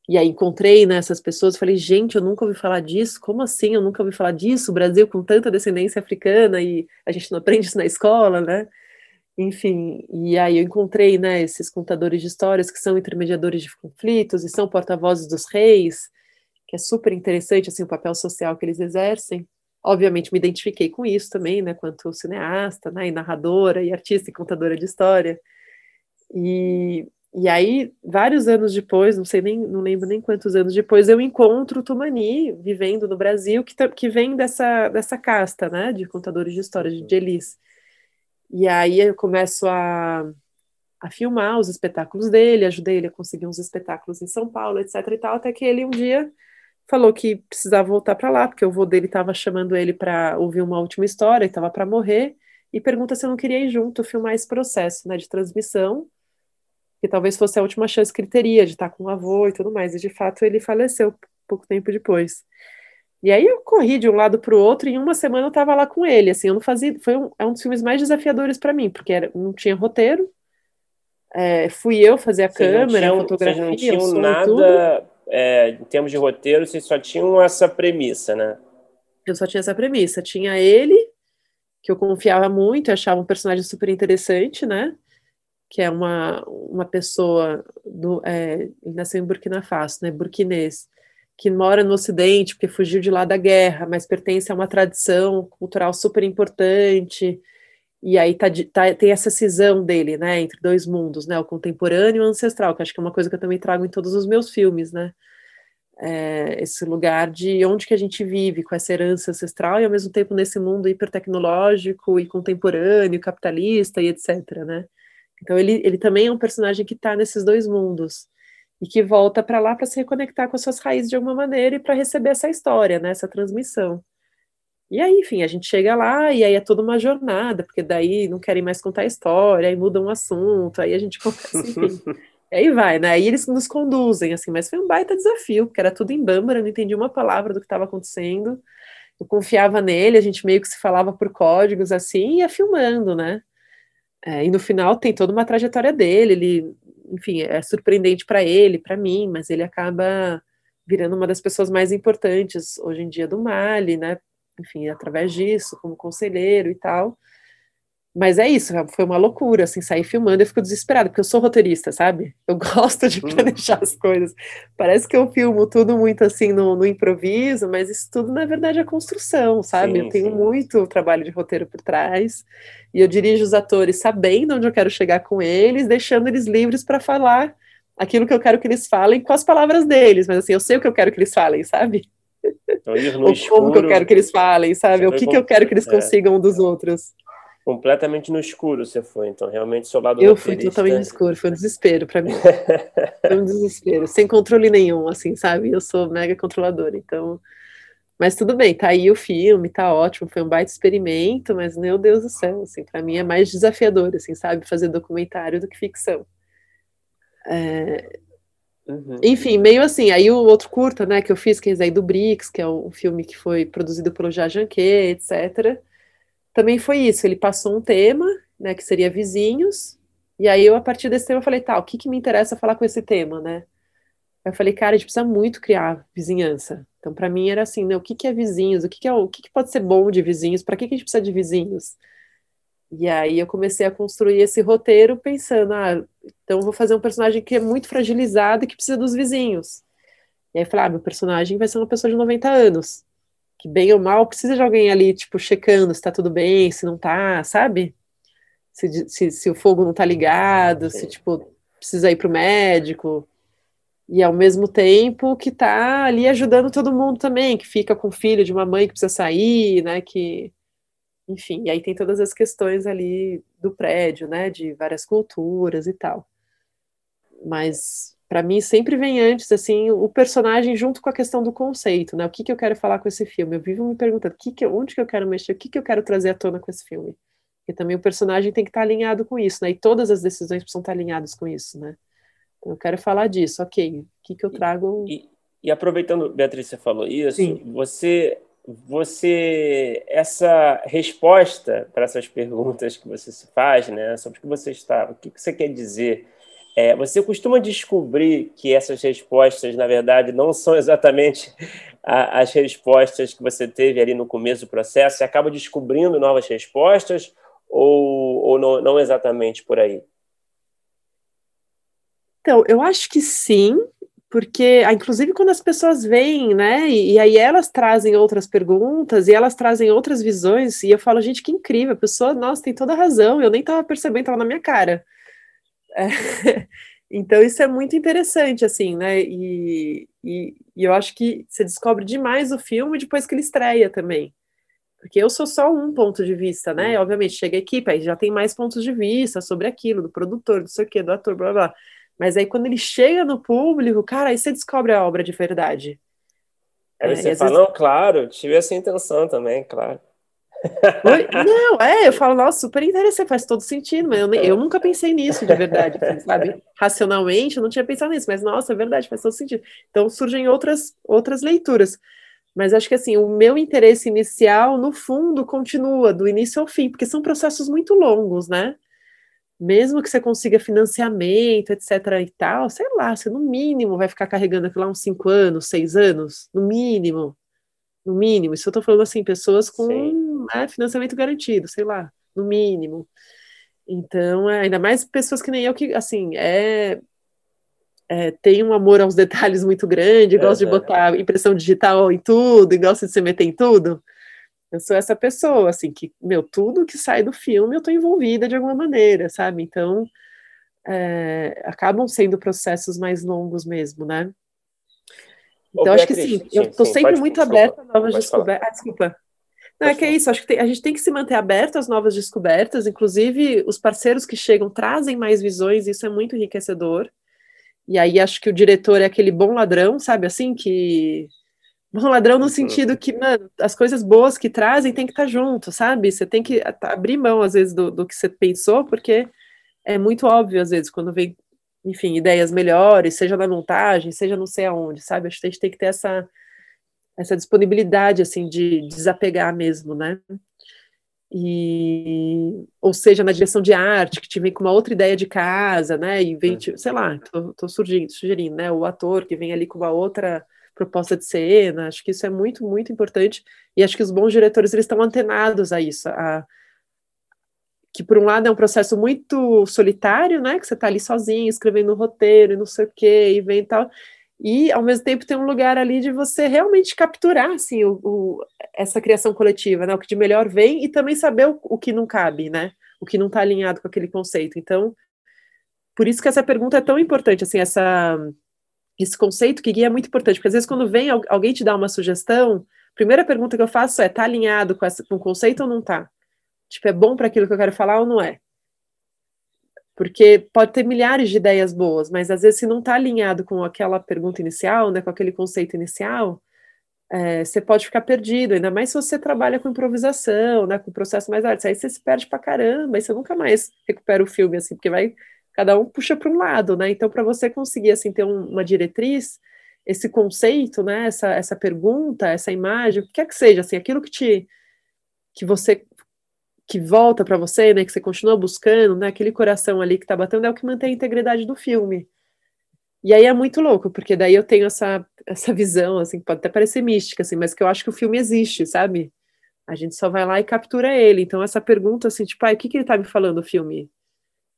e aí encontrei né, pessoas, falei, gente, eu nunca ouvi falar disso, como assim eu nunca ouvi falar disso? O Brasil com tanta descendência africana e a gente não aprende isso na escola, né? Enfim, e aí eu encontrei, né, esses contadores de histórias que são intermediadores de conflitos e são porta-vozes dos reis, que é super interessante, assim, o papel social que eles exercem. Obviamente me identifiquei com isso também, né, quanto cineasta, né, e narradora, e artista e contadora de história. E, e aí, vários anos depois, não sei nem, não lembro nem quantos anos depois, eu encontro o Tumani, vivendo no Brasil, que, que vem dessa, dessa casta, né, de contadores de histórias, de Elis. E aí eu começo a, a filmar os espetáculos dele, ajudei ele a conseguir uns espetáculos em São Paulo, etc e tal, até que ele um dia falou que precisava voltar para lá, porque o vô dele estava chamando ele para ouvir uma última história, estava para morrer, e pergunta se eu não queria ir junto filmar esse processo, né, de transmissão, que talvez fosse a última chance que ele teria de estar com o avô e tudo mais, e de fato ele faleceu pouco tempo depois. E aí eu corri de um lado para o outro e em uma semana eu estava lá com ele. Assim, eu não fazia. Foi um, é um dos filmes mais desafiadores para mim, porque era, não tinha roteiro. É, fui eu fazer a vocês câmera, a fotografia, não tinham nada é, em termos de roteiro, vocês só tinham essa premissa, né? Eu só tinha essa premissa. Tinha ele, que eu confiava muito, achava um personagem super interessante, né? Que é uma, uma pessoa do, é, ele nasceu em Burkina Faso, né? Burkinês que mora no Ocidente porque fugiu de lá da guerra, mas pertence a uma tradição cultural super importante. E aí tá, tá, tem essa cisão dele, né, entre dois mundos, né, o contemporâneo e o ancestral, que acho que é uma coisa que eu também trago em todos os meus filmes, né, é, esse lugar de onde que a gente vive com essa herança ancestral e ao mesmo tempo nesse mundo hipertecnológico e contemporâneo, capitalista e etc, né. Então ele, ele também é um personagem que está nesses dois mundos e que volta para lá para se reconectar com as suas raízes de alguma maneira e para receber essa história, né, essa transmissão. E aí, enfim, a gente chega lá e aí é toda uma jornada, porque daí não querem mais contar a história, aí mudam o assunto, aí a gente começa, enfim. e aí vai, né? Aí eles nos conduzem, assim, mas foi um baita desafio, porque era tudo em Bambara, eu não entendi uma palavra do que estava acontecendo. Eu confiava nele, a gente meio que se falava por códigos assim, e ia filmando, né? É, e no final tem toda uma trajetória dele, ele enfim, é surpreendente para ele, para mim, mas ele acaba virando uma das pessoas mais importantes hoje em dia do Mali, né? Enfim, através disso, como conselheiro e tal. Mas é isso, foi uma loucura, assim, sair filmando, eu fico desesperada, porque eu sou roteirista, sabe? Eu gosto de hum. planejar as coisas. Parece que eu filmo tudo muito assim no, no improviso, mas isso tudo, na verdade, é construção, sabe? Sim, eu tenho sim. muito trabalho de roteiro por trás, e eu dirijo os atores sabendo onde eu quero chegar com eles, deixando eles livres para falar aquilo que eu quero que eles falem com as palavras deles, mas assim, eu sei o que eu quero que eles falem, sabe? Então, Ou escuro, como que eu quero que eles falem, sabe? O que, que eu quero que eles é. consigam um dos outros completamente no escuro você foi, então realmente seu lado Eu fui totalmente no escuro, foi um desespero para mim. foi um desespero, sem controle nenhum, assim, sabe? Eu sou mega controladora, então. Mas tudo bem, tá aí o filme, tá ótimo, foi um baita experimento, mas meu Deus do céu, assim, para mim é mais desafiador, assim, sabe, fazer documentário do que ficção. É... Uhum. Enfim, meio assim, aí o outro curta, né, que eu fiz, que é do Brix, que é um filme que foi produzido pelo Jajanquet, etc., também foi isso. Ele passou um tema, né, que seria vizinhos, e aí eu, a partir desse tema, falei, tá, o que que me interessa falar com esse tema, né? Eu falei, cara, a gente precisa muito criar vizinhança. Então, para mim era assim, né, o que que é vizinhos? O que que é o que que pode ser bom de vizinhos? Para que que a gente precisa de vizinhos? E aí eu comecei a construir esse roteiro pensando, ah, então eu vou fazer um personagem que é muito fragilizado e que precisa dos vizinhos. E aí falei, ah, meu personagem vai ser uma pessoa de 90 anos que bem ou mal precisa de alguém ali, tipo, checando se tá tudo bem, se não tá, sabe? Se, se, se o fogo não tá ligado, se, tipo, precisa ir pro médico. E ao mesmo tempo que tá ali ajudando todo mundo também, que fica com o filho de uma mãe que precisa sair, né, que... Enfim, e aí tem todas as questões ali do prédio, né, de várias culturas e tal. Mas para mim sempre vem antes assim o personagem junto com a questão do conceito, né? O que, que eu quero falar com esse filme? Eu vivo me perguntando que que, onde que eu quero mexer, o que, que eu quero trazer à tona com esse filme. Porque também o personagem tem que estar tá alinhado com isso, né? E todas as decisões precisam estar tá alinhadas com isso, né? Então, eu quero falar disso, ok. O que, que eu trago? E, e, e aproveitando, Beatriz, você falou isso, Sim. você você essa resposta para essas perguntas que você se faz, né, sobre o que você está, o que você quer dizer é, você costuma descobrir que essas respostas, na verdade, não são exatamente a, as respostas que você teve ali no começo do processo? Você acaba descobrindo novas respostas ou, ou não, não exatamente por aí? Então, eu acho que sim, porque, ah, inclusive, quando as pessoas vêm, né, e, e, aí elas trazem outras perguntas e elas trazem outras visões, e eu falo, gente, que incrível, a pessoa, nossa, tem toda razão, eu nem estava percebendo, estava na minha cara. É, então, isso é muito interessante, assim, né? E, e, e, eu acho que você descobre demais o filme depois que ele estreia também. Porque eu sou só um ponto de vista, né? Obviamente, chega a equipe, aí já tem mais pontos de vista sobre aquilo, do produtor, do sei o quê, do ator, blá, blá, blá. Mas aí, quando ele chega no público, cara, aí você descobre a obra de verdade. Aí você é, fala, vezes... não, claro, tive essa intenção também, claro. Não, é, eu falo, nossa, super interessante, faz todo sentido, mas eu, eu nunca pensei nisso de verdade, assim, sabe? Racionalmente, eu não tinha pensado nisso, mas nossa, é verdade, faz todo sentido. Então surgem outras, outras leituras. Mas acho que assim, o meu interesse inicial, no fundo, continua do início ao fim, porque são processos muito longos, né? Mesmo que você consiga financiamento, etc. e tal, sei lá, você no mínimo vai ficar carregando aquilo lá uns cinco anos, seis anos, no mínimo. No mínimo. Isso eu tô falando assim, pessoas com né, financiamento garantido, sei lá, no mínimo. Então, é, ainda mais pessoas que nem eu, que, assim, é, é, tem um amor aos detalhes muito grande, gosta é, de botar impressão digital em tudo, e gosta de se meter em tudo. Eu sou essa pessoa, assim, que, meu, tudo que sai do filme eu tô envolvida de alguma maneira, sabe? Então, é, acabam sendo processos mais longos mesmo, né? Então, Ô, acho Beatriz, que sim, eu tô sim, sempre muito desculpa, aberta a novas descobertas. Ah, desculpa. Não, é que é isso, acho que tem, a gente tem que se manter aberto às novas descobertas, inclusive os parceiros que chegam trazem mais visões, isso é muito enriquecedor. E aí acho que o diretor é aquele bom ladrão, sabe assim, que bom ladrão no sentido que, mano, as coisas boas que trazem tem que estar tá junto, sabe? Você tem que abrir mão, às vezes, do, do que você pensou, porque é muito óbvio, às vezes, quando vem, enfim, ideias melhores, seja na montagem, seja não sei aonde, sabe? Acho que a gente tem que ter essa essa disponibilidade assim de desapegar mesmo, né? E, ou seja, na direção de arte, que te vem com uma outra ideia de casa, né? E vem, uhum. sei lá, tô, tô surgindo, sugerindo, né? O ator que vem ali com uma outra proposta de cena, acho que isso é muito, muito importante, e acho que os bons diretores, eles estão antenados a isso, a, que por um lado é um processo muito solitário, né, que você está ali sozinho, escrevendo um roteiro, e não sei o quê, e vem e tal, e ao mesmo tempo tem um lugar ali de você realmente capturar assim o, o, essa criação coletiva, né? O que de melhor vem e também saber o, o que não cabe, né? O que não está alinhado com aquele conceito. Então, por isso que essa pergunta é tão importante, assim, essa esse conceito que guia é muito importante, porque às vezes quando vem alguém te dá uma sugestão, a primeira pergunta que eu faço é: tá alinhado com, essa, com o conceito ou não tá? Tipo, é bom para aquilo que eu quero falar ou não é? Porque pode ter milhares de ideias boas, mas às vezes se não está alinhado com aquela pergunta inicial, né, com aquele conceito inicial, é, você pode ficar perdido, ainda mais se você trabalha com improvisação, né, com processo mais arte, aí você se perde pra caramba, e você nunca mais recupera o filme, assim, porque vai, cada um puxa para um lado, né, então para você conseguir, assim, ter um, uma diretriz, esse conceito, né, essa, essa pergunta, essa imagem, o que quer que seja, assim, aquilo que te, que você que volta para você, né, que você continua buscando, né, aquele coração ali que tá batendo é o que mantém a integridade do filme. E aí é muito louco, porque daí eu tenho essa, essa visão, assim, pode até parecer mística, assim, mas que eu acho que o filme existe, sabe? A gente só vai lá e captura ele. Então essa pergunta, assim, tipo, ah, o que, que ele tá me falando, o filme?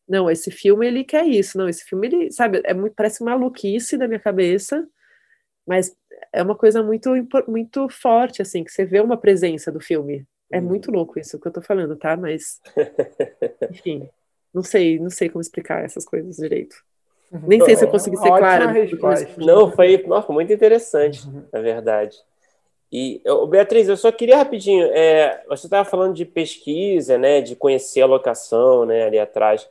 Não, esse filme, ele quer isso. Não, esse filme, ele, sabe, é muito, parece maluquice da minha cabeça, mas é uma coisa muito, muito forte, assim, que você vê uma presença do filme, é muito louco isso que eu tô falando, tá? Mas, enfim, não sei, não sei como explicar essas coisas direito. Uhum. Nem sei se eu consegui ser clara. Não, foi nossa, muito interessante, uhum. na verdade. E, Beatriz, eu só queria rapidinho, é, você estava falando de pesquisa, né, de conhecer a locação, né, ali atrás.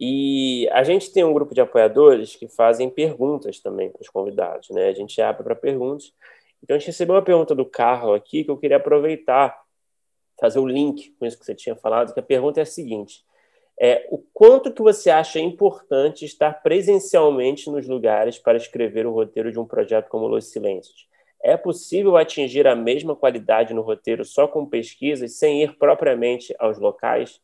E a gente tem um grupo de apoiadores que fazem perguntas também para os convidados, né? A gente abre para perguntas. Então a gente recebeu uma pergunta do Carlos aqui que eu queria aproveitar, fazer o link com isso que você tinha falado, que a pergunta é a seguinte: é, o quanto que você acha importante estar presencialmente nos lugares para escrever o roteiro de um projeto como Los Silêncios? É possível atingir a mesma qualidade no roteiro só com pesquisas, sem ir propriamente aos locais?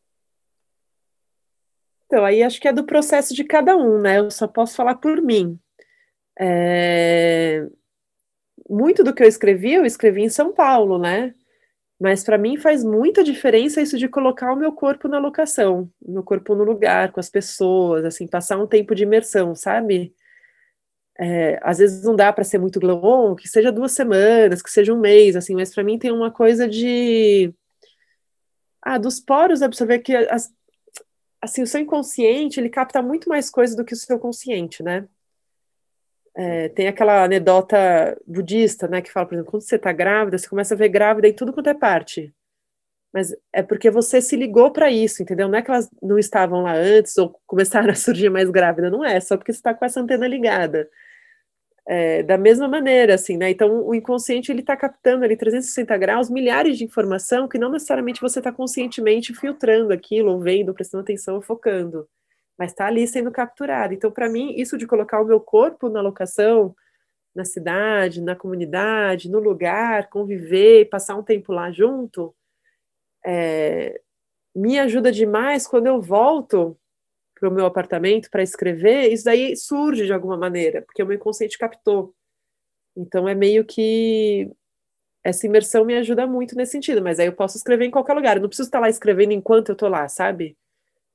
Então, aí acho que é do processo de cada um, né? Eu só posso falar por mim. É... Muito do que eu escrevi, eu escrevi em São Paulo, né? Mas para mim faz muita diferença isso de colocar o meu corpo na locação, meu corpo no lugar, com as pessoas, assim, passar um tempo de imersão, sabe? É, às vezes não dá para ser muito long, que seja duas semanas, que seja um mês, assim, mas para mim tem uma coisa de ah, dos poros absorver que as, assim, o seu inconsciente, ele capta muito mais coisas do que o seu consciente, né? É, tem aquela anedota budista, né, que fala, por exemplo, quando você está grávida, você começa a ver grávida em tudo quanto é parte. Mas é porque você se ligou para isso, entendeu? Não é que elas não estavam lá antes ou começaram a surgir mais grávida, não é, só porque você está com essa antena ligada. É, da mesma maneira, assim, né? Então, o inconsciente ele está captando ali 360 graus, milhares de informação que não necessariamente você está conscientemente filtrando aquilo, ou vendo, prestando atenção, focando, mas está ali sendo capturado. Então, para mim, isso de colocar o meu corpo na locação, na cidade, na comunidade, no lugar, conviver, passar um tempo lá junto, é, me ajuda demais quando eu volto para o meu apartamento para escrever, isso daí surge de alguma maneira, porque o meu inconsciente captou. Então é meio que essa imersão me ajuda muito nesse sentido, mas aí eu posso escrever em qualquer lugar, eu não preciso estar lá escrevendo enquanto eu estou lá, sabe?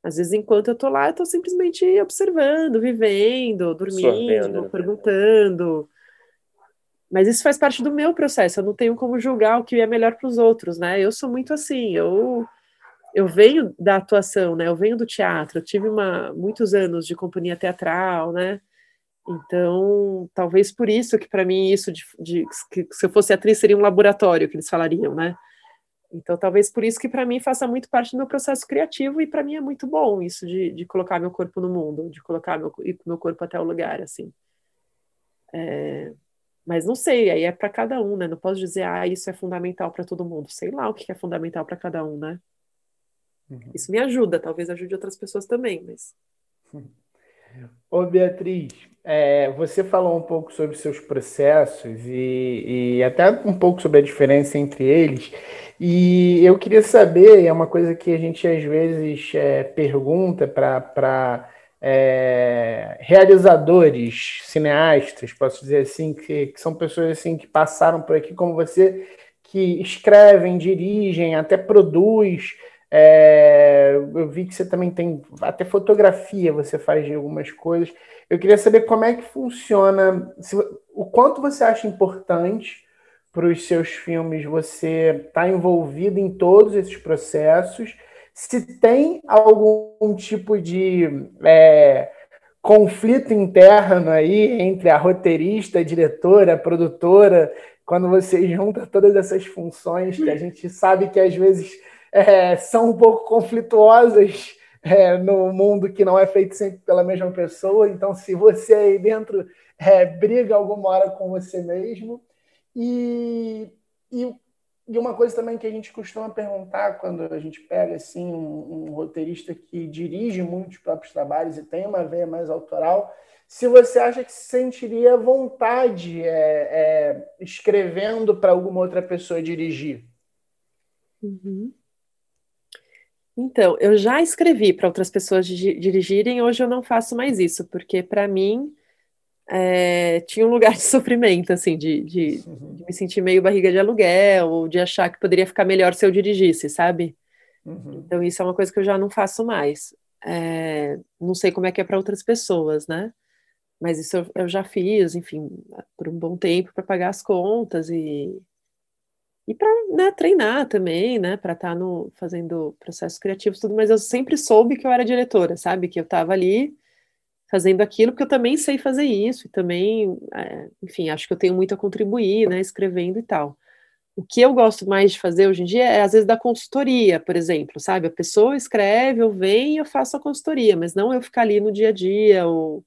Às vezes, enquanto eu estou lá, eu estou simplesmente observando, vivendo, dormindo, né? perguntando. Mas isso faz parte do meu processo, eu não tenho como julgar o que é melhor para os outros, né? Eu sou muito assim, eu eu venho da atuação, né? Eu venho do teatro, eu tive uma, muitos anos de companhia teatral, né? Então, talvez por isso que para mim isso de, de, que se eu fosse atriz seria um laboratório que eles falariam, né? Então, talvez por isso que para mim faça muito parte do meu processo criativo e para mim é muito bom isso de, de colocar meu corpo no mundo, de colocar meu, meu corpo até o lugar, assim. É, mas não sei, aí é para cada um, né? Não posso dizer, ah, isso é fundamental para todo mundo. Sei lá o que é fundamental para cada um, né? Uhum. Isso me ajuda, talvez ajude outras pessoas também, mas. Ô Beatriz, é, você falou um pouco sobre seus processos e, e, até um pouco sobre a diferença entre eles. E eu queria saber, é uma coisa que a gente às vezes é, pergunta para é, realizadores, cineastas, posso dizer assim, que, que são pessoas assim que passaram por aqui como você, que escrevem, dirigem, até produz é, eu vi que você também tem até fotografia, você faz de algumas coisas. Eu queria saber como é que funciona, se, o quanto você acha importante para os seus filmes você estar tá envolvido em todos esses processos, se tem algum tipo de é, conflito interno aí entre a roteirista, a diretora, a produtora, quando você junta todas essas funções que a gente sabe que às vezes é, são um pouco conflituosas é, no mundo que não é feito sempre pela mesma pessoa. Então, se você aí dentro é, briga alguma hora com você mesmo. E, e, e, uma coisa também que a gente costuma perguntar quando a gente pega assim um, um roteirista que dirige muitos próprios trabalhos e tem uma veia mais autoral, se você acha que se sentiria vontade é, é, escrevendo para alguma outra pessoa dirigir. Uhum. Então, eu já escrevi para outras pessoas dirigirem, hoje eu não faço mais isso, porque para mim é, tinha um lugar de sofrimento, assim, de, de, de, me sentir meio barriga de aluguel, ou de achar que poderia ficar melhor se eu dirigisse, sabe? Uhum. Então, isso é uma coisa que eu já não faço mais. É, não sei como é que é para outras pessoas, né? Mas isso eu, eu já fiz, enfim, por um bom tempo para pagar as contas e e para né, treinar também, né, para estar tá no fazendo processos criativos tudo, mas eu sempre soube que eu era diretora, sabe, que eu estava ali fazendo aquilo porque eu também sei fazer isso e também, é, enfim, acho que eu tenho muito a contribuir, né, escrevendo e tal. o que eu gosto mais de fazer hoje em dia é, às vezes, da consultoria, por exemplo, sabe? A pessoa escreve, eu venho e eu faço a consultoria, mas não eu ficar ali no dia a dia ou,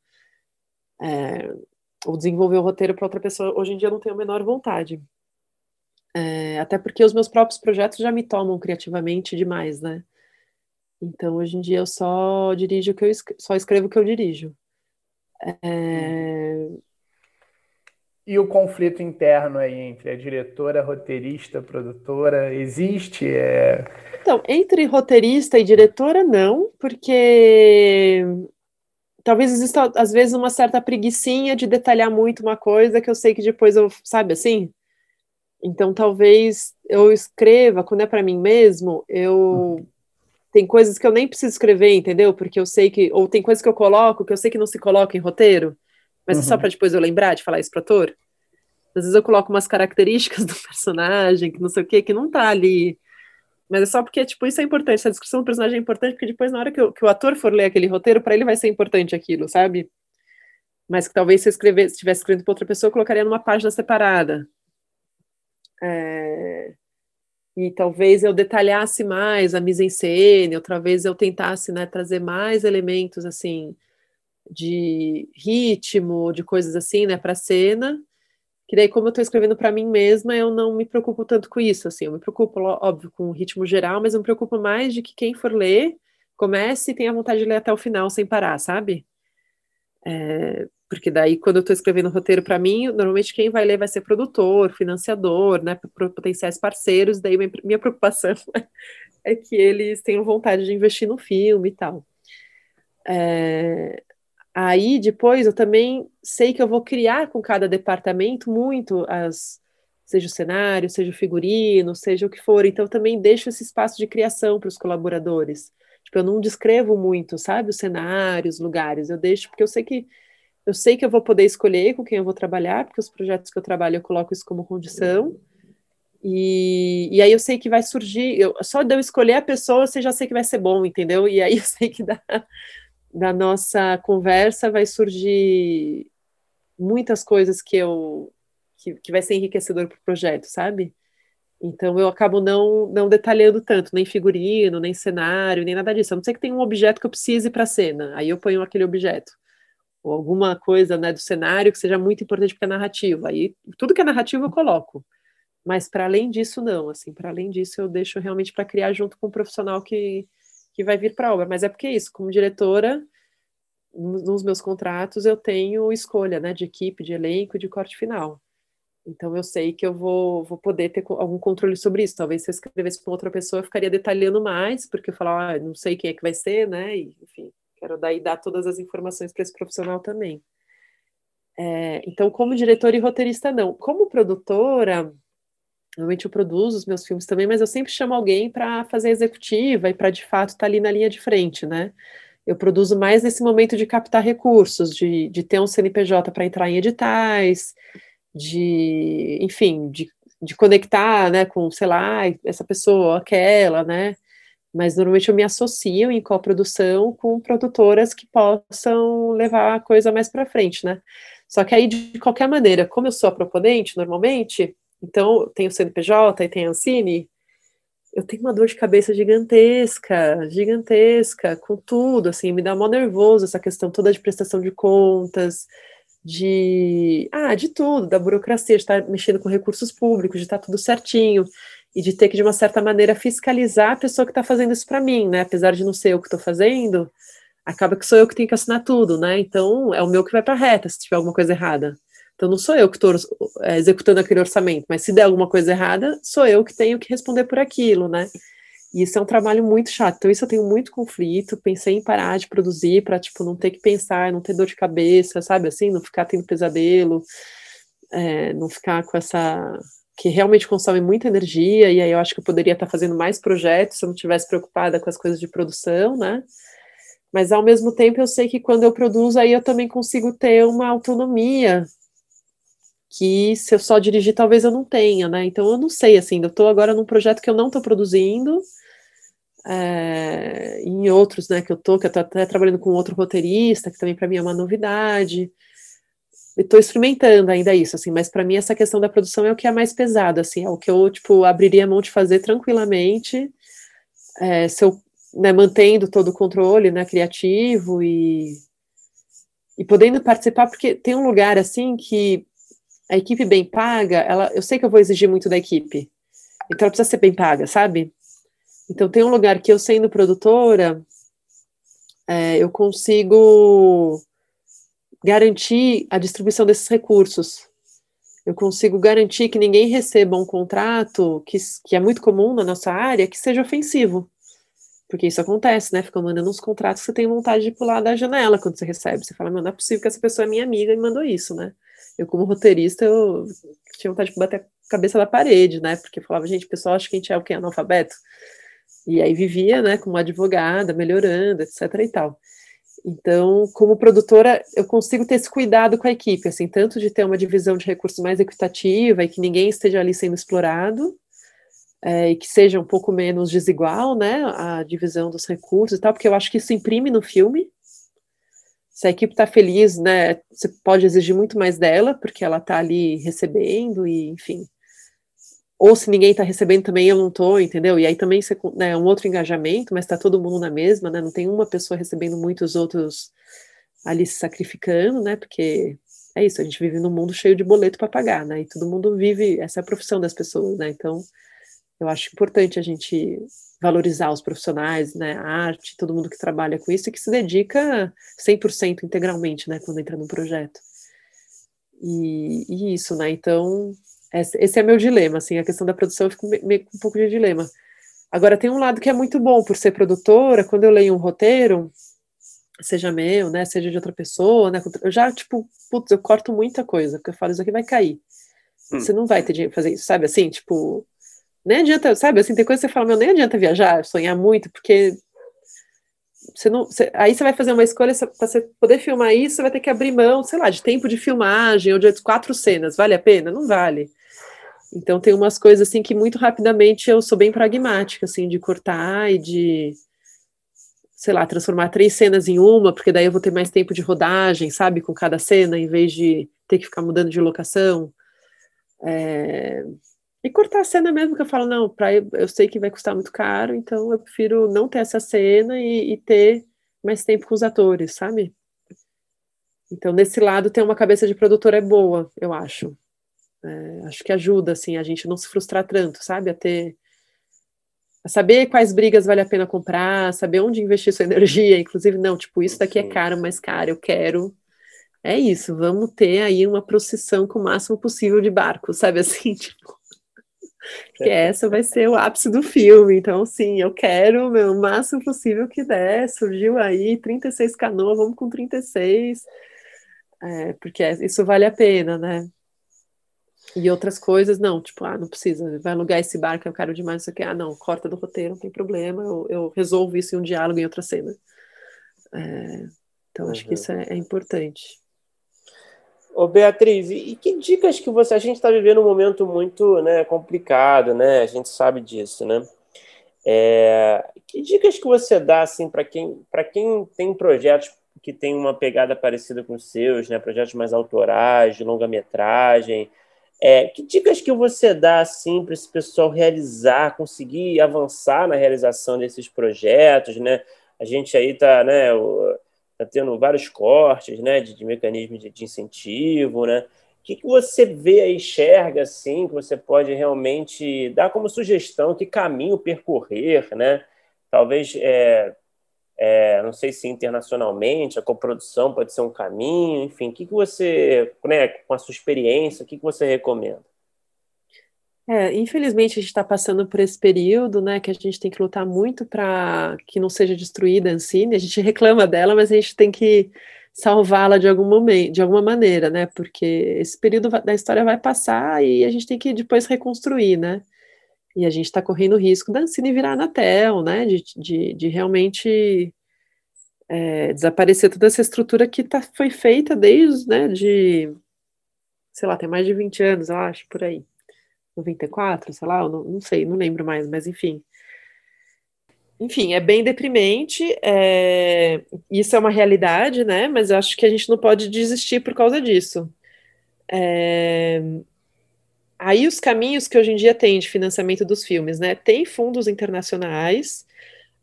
é, ou desenvolver o roteiro para outra pessoa. Hoje em dia eu não tenho a menor vontade. É, até porque os meus próprios projetos já me tomam criativamente demais, né? Então, hoje em dia eu só dirijo o que eu só escrevo o que eu dirijo. É, e o conflito interno aí entre a diretora, roteirista, produtora, existe? É... Então, entre roteirista e diretora, não, porque talvez exista, às vezes, uma certa preguiçinha de detalhar muito uma coisa que eu sei que depois eu, sabe assim? Então, talvez eu escreva, quando é para mim mesmo, eu. Tem coisas que eu nem preciso escrever, entendeu? Porque eu sei que. Ou tem coisas que eu coloco que eu sei que não se coloca em roteiro. Mas uhum. é só uhum. para depois eu lembrar de falar isso para ator. Às vezes eu coloco umas características do personagem, que não sei o que, que não tá ali. Mas é só porque, tipo, isso é importante. Essa descrição do personagem é importante, porque depois, na hora que, eu, que o ator for ler aquele roteiro, para ele vai ser importante aquilo, sabe? Mas que talvez se eu escrever, se estivesse escrevendo para outra pessoa, eu colocaria numa página separada. É... E talvez eu detalhasse mais a mise-en-scène, outra vez eu tentasse né, trazer mais elementos, assim, de ritmo, de coisas assim, né, para a cena. Que daí, como eu estou escrevendo para mim mesma, eu não me preocupo tanto com isso. Assim, eu me preocupo, óbvio, com o ritmo geral, mas eu me preocupo mais de que quem for ler comece e tenha vontade de ler até o final sem parar, sabe? É, porque daí, quando eu estou escrevendo roteiro para mim, normalmente quem vai ler vai ser produtor, financiador, né, potenciais parceiros. Daí, minha preocupação é que eles tenham vontade de investir no filme e tal. É, Aí depois eu também sei que eu vou criar com cada departamento muito as seja o cenário, seja o figurino, seja o que for. Então eu também deixo esse espaço de criação para os colaboradores. Tipo, eu não descrevo muito, sabe, os cenários, os lugares. Eu deixo porque eu sei que eu sei que eu vou poder escolher com quem eu vou trabalhar, porque os projetos que eu trabalho eu coloco isso como condição. E, e aí eu sei que vai surgir, eu, só de eu escolher a pessoa, você já sei que vai ser bom, entendeu? E aí eu sei que dá, da nossa conversa vai surgir muitas coisas que eu que, que vai ser enriquecedor para o projeto, sabe? Então eu acabo não não detalhando tanto, nem figurino, nem cenário, nem nada disso. A não ser que tenha um objeto que eu precise para a cena, aí eu ponho aquele objeto. Ou alguma coisa né, do cenário que seja muito importante para a narrativa. Aí tudo que é narrativa eu coloco. Mas para além disso, não. Assim, para além disso, eu deixo realmente para criar junto com o profissional que, que vai vir para a obra. Mas é porque é isso, como diretora, nos meus contratos eu tenho escolha, né, de equipe, de elenco, de corte final. Então eu sei que eu vou, vou poder ter algum controle sobre isso. Talvez se eu escrevesse para outra pessoa, eu ficaria detalhando mais, porque eu falar, ah, não sei quem é que vai ser, né? E, enfim, quero daí dar todas as informações para esse profissional também. É, então, como diretora e roteirista, não. Como produtora, Normalmente eu produzo os meus filmes também, mas eu sempre chamo alguém para fazer executiva e para de fato estar tá ali na linha de frente, né? Eu produzo mais nesse momento de captar recursos, de, de ter um CNPJ para entrar em editais, de, enfim, de, de conectar, né, com, sei lá, essa pessoa, aquela, né? Mas normalmente eu me associo em coprodução com produtoras que possam levar a coisa mais para frente, né? Só que aí, de qualquer maneira, como eu sou a proponente, normalmente, então, tem o CNPJ e tem a Ancine, eu tenho uma dor de cabeça gigantesca, gigantesca, com tudo, assim, me dá mó nervoso essa questão toda de prestação de contas, de, ah, de tudo, da burocracia, de estar mexendo com recursos públicos, de estar tudo certinho, e de ter que, de uma certa maneira, fiscalizar a pessoa que está fazendo isso para mim, né, apesar de não ser eu que estou fazendo, acaba que sou eu que tenho que assinar tudo, né, então é o meu que vai para reta, se tiver alguma coisa errada. Então não sou eu que estou é, executando aquele orçamento, mas se der alguma coisa errada, sou eu que tenho que responder por aquilo, né? E isso é um trabalho muito chato. Então isso eu tenho muito conflito. Pensei em parar de produzir para tipo não ter que pensar, não ter dor de cabeça, sabe? Assim, não ficar tendo pesadelo, é, não ficar com essa que realmente consome muita energia. E aí eu acho que eu poderia estar fazendo mais projetos se eu não tivesse preocupada com as coisas de produção, né? Mas ao mesmo tempo eu sei que quando eu produzo aí eu também consigo ter uma autonomia que se eu só dirigir, talvez eu não tenha, né? Então eu não sei, assim, eu estou agora num projeto que eu não estou produzindo, é, em outros, né, que eu tô, que eu tô até trabalhando com outro roteirista, que também para mim é uma novidade. Estou experimentando ainda isso, assim, mas para mim essa questão da produção é o que é mais pesado, assim, é o que eu, tipo, abriria a mão de fazer tranquilamente, é, se eu, né, mantendo todo o controle, né, criativo e, e podendo participar, porque tem um lugar, assim, que a equipe bem paga, ela, eu sei que eu vou exigir muito da equipe, então ela precisa ser bem paga, sabe? Então tem um lugar que eu sendo produtora, é, eu consigo garantir a distribuição desses recursos. Eu consigo garantir que ninguém receba um contrato, que, que é muito comum na nossa área, que seja ofensivo. Porque isso acontece, né? Ficam mandando uns contratos que você tem vontade de pular da janela quando você recebe. Você fala, não é possível que essa pessoa é minha amiga e mandou isso, né? Eu, como roteirista, eu tinha vontade de bater a cabeça da parede, né? Porque eu falava, gente, o pessoal acha que a gente é o quê? Analfabeto? E aí vivia, né, como advogada, melhorando, etc e tal. Então, como produtora, eu consigo ter esse cuidado com a equipe, assim, tanto de ter uma divisão de recursos mais equitativa e que ninguém esteja ali sendo explorado, é, e que seja um pouco menos desigual, né, a divisão dos recursos e tal, porque eu acho que isso imprime no filme. Se a equipe está feliz, né, você pode exigir muito mais dela, porque ela está ali recebendo e, enfim, ou se ninguém está recebendo também, eu não estou, entendeu? E aí também você, né, é um outro engajamento, mas está todo mundo na mesma, né? Não tem uma pessoa recebendo muitos outros ali se sacrificando, né? Porque é isso, a gente vive num mundo cheio de boleto para pagar, né? E todo mundo vive, essa é a profissão das pessoas, né? Então, eu acho importante a gente valorizar os profissionais, né? A arte, todo mundo que trabalha com isso e que se dedica 100% integralmente, né? Quando entra num projeto. E, e isso, né? Então, esse é meu dilema, assim, a questão da produção eu fico meio com um pouco de dilema. Agora, tem um lado que é muito bom, por ser produtora, quando eu leio um roteiro, seja meu, né, seja de outra pessoa, né, eu já, tipo, putz, eu corto muita coisa, porque eu falo, isso aqui vai cair. Hum. Você não vai ter dinheiro pra fazer isso, sabe, assim, tipo, nem adianta, sabe, assim, tem coisa que você fala, meu, nem adianta viajar, sonhar muito, porque você não, você, aí você vai fazer uma escolha para você poder filmar isso, você vai ter que abrir mão, sei lá, de tempo de filmagem ou de quatro cenas. Vale a pena? Não vale. Então tem umas coisas assim que muito rapidamente eu sou bem pragmática, assim, de cortar e de, sei lá, transformar três cenas em uma, porque daí eu vou ter mais tempo de rodagem, sabe, com cada cena, em vez de ter que ficar mudando de locação. É... E cortar a cena mesmo, que eu falo, não, pra, eu sei que vai custar muito caro, então eu prefiro não ter essa cena e, e ter mais tempo com os atores, sabe? Então, nesse lado, ter uma cabeça de produtor é boa, eu acho. É, acho que ajuda, assim, a gente não se frustrar tanto, sabe? A ter. A saber quais brigas vale a pena comprar, saber onde investir sua energia, inclusive, não, tipo, isso daqui é caro, mas caro, eu quero. É isso, vamos ter aí uma procissão com o máximo possível de barco, sabe assim, tipo. Que essa vai ser o ápice do filme. Então, sim, eu quero meu, o máximo possível que der. Surgiu aí 36 canoas, vamos com 36. É, porque isso vale a pena, né? E outras coisas, não, tipo, ah, não precisa, vai alugar esse barco, eu quero demais isso aqui. Ah, não, corta do roteiro, não tem problema, eu, eu resolvo isso em um diálogo em outra cena. É, então, uhum. acho que uhum. isso é, é, importante. Ô, Beatriz, e que dicas que você. A gente está vivendo um momento muito né, complicado, né? A gente sabe disso, né? É, que dicas que você dá assim para quem quem tem projetos que tem uma pegada parecida com os seus, né? Projetos mais autorais, de longa metragem, é, que dicas que você dá assim para esse pessoal realizar, conseguir avançar na realização desses projetos, né? A gente aí está, né, tá tendo vários cortes, né, de, de mecanismos de, de, incentivo, né? O que, que você vê e enxerga assim que você pode realmente dar como sugestão, que caminho percorrer, né? Talvez é, é, não sei se internacionalmente, a coprodução pode ser um caminho, enfim, o que, que você, né, com a sua experiência, o que, que você recomenda? É, infelizmente a gente está passando por esse período, né, que a gente tem que lutar muito para que não seja destruída a Ancine, a gente reclama dela, mas a gente tem que salvá-la de algum momento, de alguma maneira, né, porque esse período da história vai passar e a gente tem que depois reconstruir, né, e a gente está correndo o risco da Ancine virar Anatel, né? De, de, de realmente é, desaparecer toda essa estrutura que tá, foi feita desde, né, de, sei lá, tem mais de 20 anos, eu acho, por aí. 94, sei lá, não, não sei, não lembro mais, mas enfim. Enfim, é bem deprimente, é, isso é uma realidade, né? Mas eu acho que a gente não pode desistir por causa disso. É... Aí os caminhos que hoje em dia tem de financiamento dos filmes, né? Tem fundos internacionais,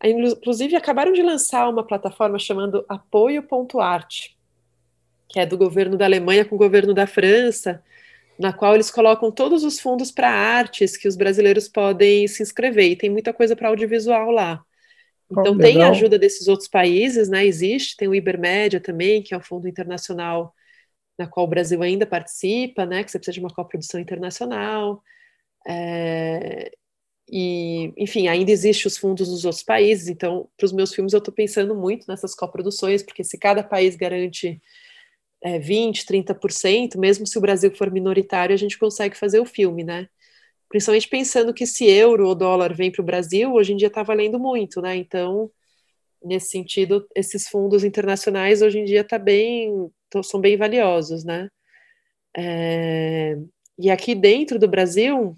inclusive acabaram de lançar uma plataforma chamando Apoio.art, que é do governo da Alemanha com o governo da França, na qual eles colocam todos os fundos para artes que os brasileiros podem se inscrever, e tem muita coisa para audiovisual lá. Então, oh, tem a ajuda desses outros países, né? Existe, tem o Ibermédia também, que é o fundo internacional na qual o Brasil ainda participa, né? Que você precisa de uma coprodução internacional. É, e, enfim, ainda existem os fundos nos outros países, então, para os meus filmes, eu estou pensando muito nessas coproduções, porque se cada país garante é, 20%, 30%, mesmo se o Brasil for minoritário, a gente consegue fazer o filme, né? Principalmente pensando que se euro ou dólar vem para o Brasil, hoje em dia está valendo muito, né? Então, nesse sentido, esses fundos internacionais hoje em dia tá bem, são bem valiosos, né? É, e aqui dentro do Brasil,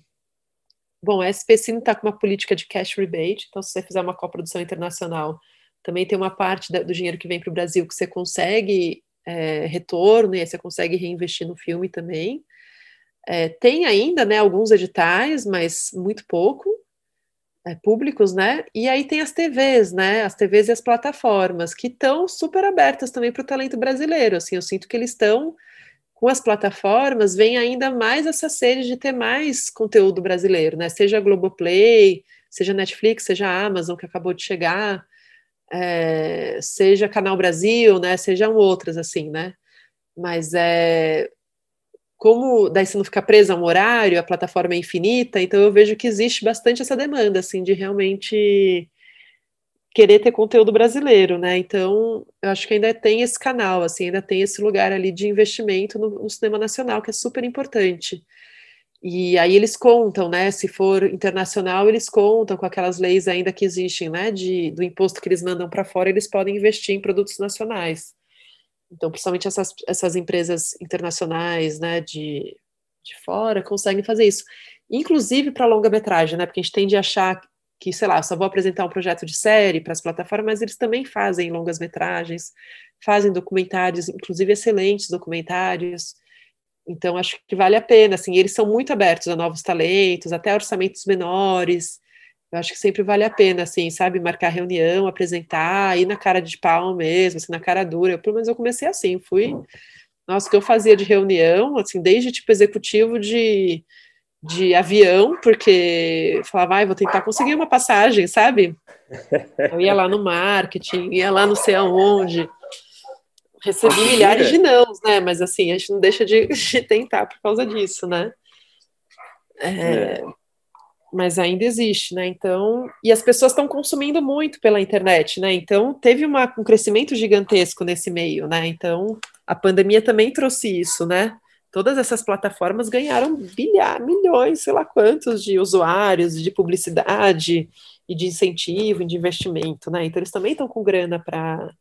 bom, a SPCine está com uma política de cash rebate, então se você fizer uma coprodução internacional, também tem uma parte do dinheiro que vem para o Brasil que você consegue é, retorno, e aí você consegue reinvestir no filme também. É, tem ainda né, alguns editais, mas muito pouco é, públicos, né? E aí tem as TVs, né? As TVs e as plataformas, que estão super abertas também para o talento brasileiro. Assim, eu sinto que eles estão com as plataformas, vem ainda mais essa sede de ter mais conteúdo brasileiro, né? Seja Globoplay, seja Netflix, seja Amazon, que acabou de chegar é, seja Canal Brasil, né, sejam outras, assim, né, mas é, como daí você não fica preso a um horário, a plataforma é infinita, então eu vejo que existe bastante essa demanda, assim, de realmente querer ter conteúdo brasileiro, né, então eu acho que ainda tem esse canal, assim, ainda tem esse lugar ali de investimento no, no cinema nacional, que é super importante, e aí eles contam, né? Se for internacional, eles contam com aquelas leis ainda que existem, né? De, do imposto que eles mandam para fora, eles podem investir em produtos nacionais. Então, principalmente essas, essas empresas internacionais, né? De, de fora, conseguem fazer isso. Inclusive para longa-metragem, né? Porque a gente tende a achar que, sei lá, só vou apresentar um projeto de série para as plataformas, mas eles também fazem longas-metragens, fazem documentários, inclusive excelentes documentários. Então, acho que vale a pena, assim, eles são muito abertos a novos talentos, até orçamentos menores, eu acho que sempre vale a pena, assim, sabe, marcar reunião, apresentar, ir na cara de pau mesmo, assim, na cara dura, eu, pelo menos eu comecei assim, fui, nossa, o que eu fazia de reunião, assim, desde, tipo, executivo de, de avião, porque falava, vai, vou tentar conseguir uma passagem, sabe, eu ia lá no marketing, ia lá não sei aonde, recebi milhares de nãos, né? Mas assim, a gente não deixa de, de tentar por causa disso, né? É, é. Mas ainda existe, né? Então, e as pessoas estão consumindo muito pela internet, né? Então, teve uma, um crescimento gigantesco nesse meio, né? Então, a pandemia também trouxe isso, né? Todas essas plataformas ganharam bilhar, milhões, sei lá quantos, de usuários, de publicidade e de incentivo, de investimento, né? Então, eles também estão com grana para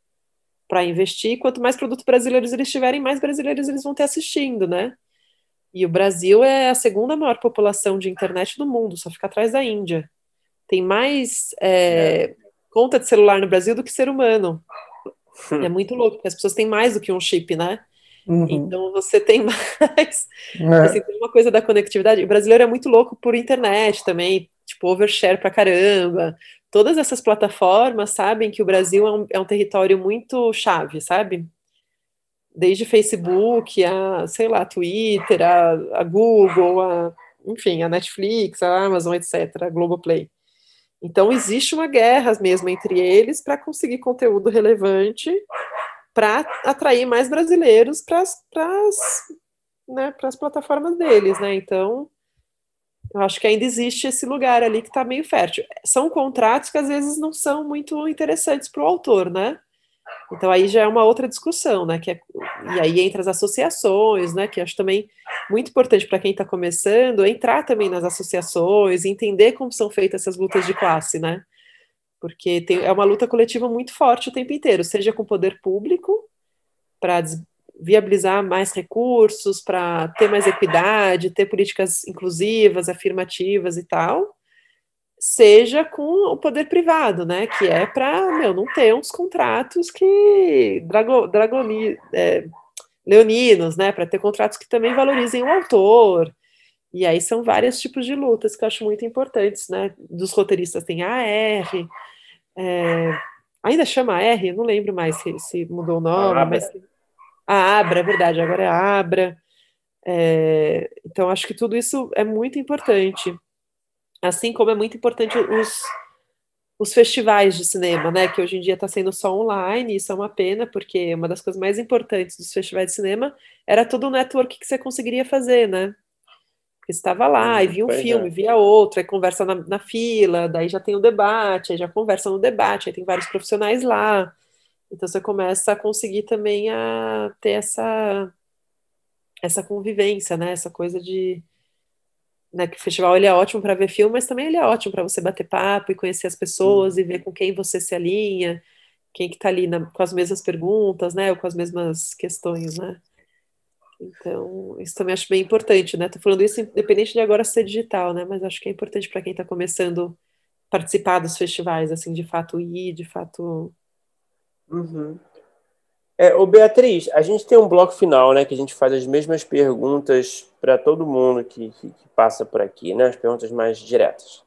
para investir. Quanto mais produtos brasileiros eles tiverem, mais brasileiros eles vão ter assistindo, né? E o Brasil é a segunda maior população de internet do mundo, só fica atrás da Índia. Tem mais é, é. conta de celular no Brasil do que ser humano. é muito louco, porque as pessoas têm mais do que um chip, né? Uhum. Então você tem mais. É. Assim, tem uma coisa da conectividade. O brasileiro é muito louco por internet também, tipo, overshare pra caramba todas essas plataformas sabem que o Brasil é um, é um território muito chave, sabe? Desde Facebook, a, sei lá, Twitter, a, a Google, a, enfim, a Netflix, a Amazon, etc., a Globoplay. Então, existe uma guerra mesmo entre eles para conseguir conteúdo relevante para atrair mais brasileiros para as né, plataformas deles, né? Então, eu acho que ainda existe esse lugar ali que está meio fértil. São contratos que às vezes não são muito interessantes para o autor, né? Então aí já é uma outra discussão, né? Que é, e aí entra as associações, né? Que acho também muito importante para quem está começando entrar também nas associações, entender como são feitas essas lutas de classe, né? Porque tem, é uma luta coletiva muito forte o tempo inteiro, seja com o poder público para viabilizar mais recursos, para ter mais equidade, ter políticas inclusivas, afirmativas e tal, seja com o poder privado, né? Que é para não ter uns contratos que drago, dragoni, é, leoninos, né, para ter contratos que também valorizem o autor. E aí são vários tipos de lutas que eu acho muito importantes, né? Dos roteiristas tem a AR, é, ainda chama AR, eu não lembro mais se, se mudou o nome, a mas a Abra, é verdade, agora é a Abra. É, então acho que tudo isso é muito importante. Assim como é muito importante os, os festivais de cinema, né? Que hoje em dia está sendo só online, isso é uma pena, porque uma das coisas mais importantes dos festivais de cinema era todo o network que você conseguiria fazer, né? Porque estava lá e via um pois filme, é. via outro, aí conversa na, na, fila, daí já tem o debate, aí já conversa no debate, aí tem vários profissionais lá. Então você começa a conseguir também a ter essa essa convivência, né? Essa coisa de né, que o festival ele é ótimo para ver filme, mas também ele é ótimo para você bater papo e conhecer as pessoas e ver com quem você se alinha, quem que está ali na, com as mesmas perguntas, né, ou com as mesmas questões, né. Então, isso também acho bem importante, né? Tô falando isso independente de agora ser digital, né? Mas acho que é importante para quem está começando a participar dos festivais, assim, de fato ir, de fato. Uhum. É, ô Beatriz, a gente tem um bloco final, né, que a gente faz as mesmas perguntas para todo mundo que, que, que, passa por aqui, né, as perguntas mais diretas.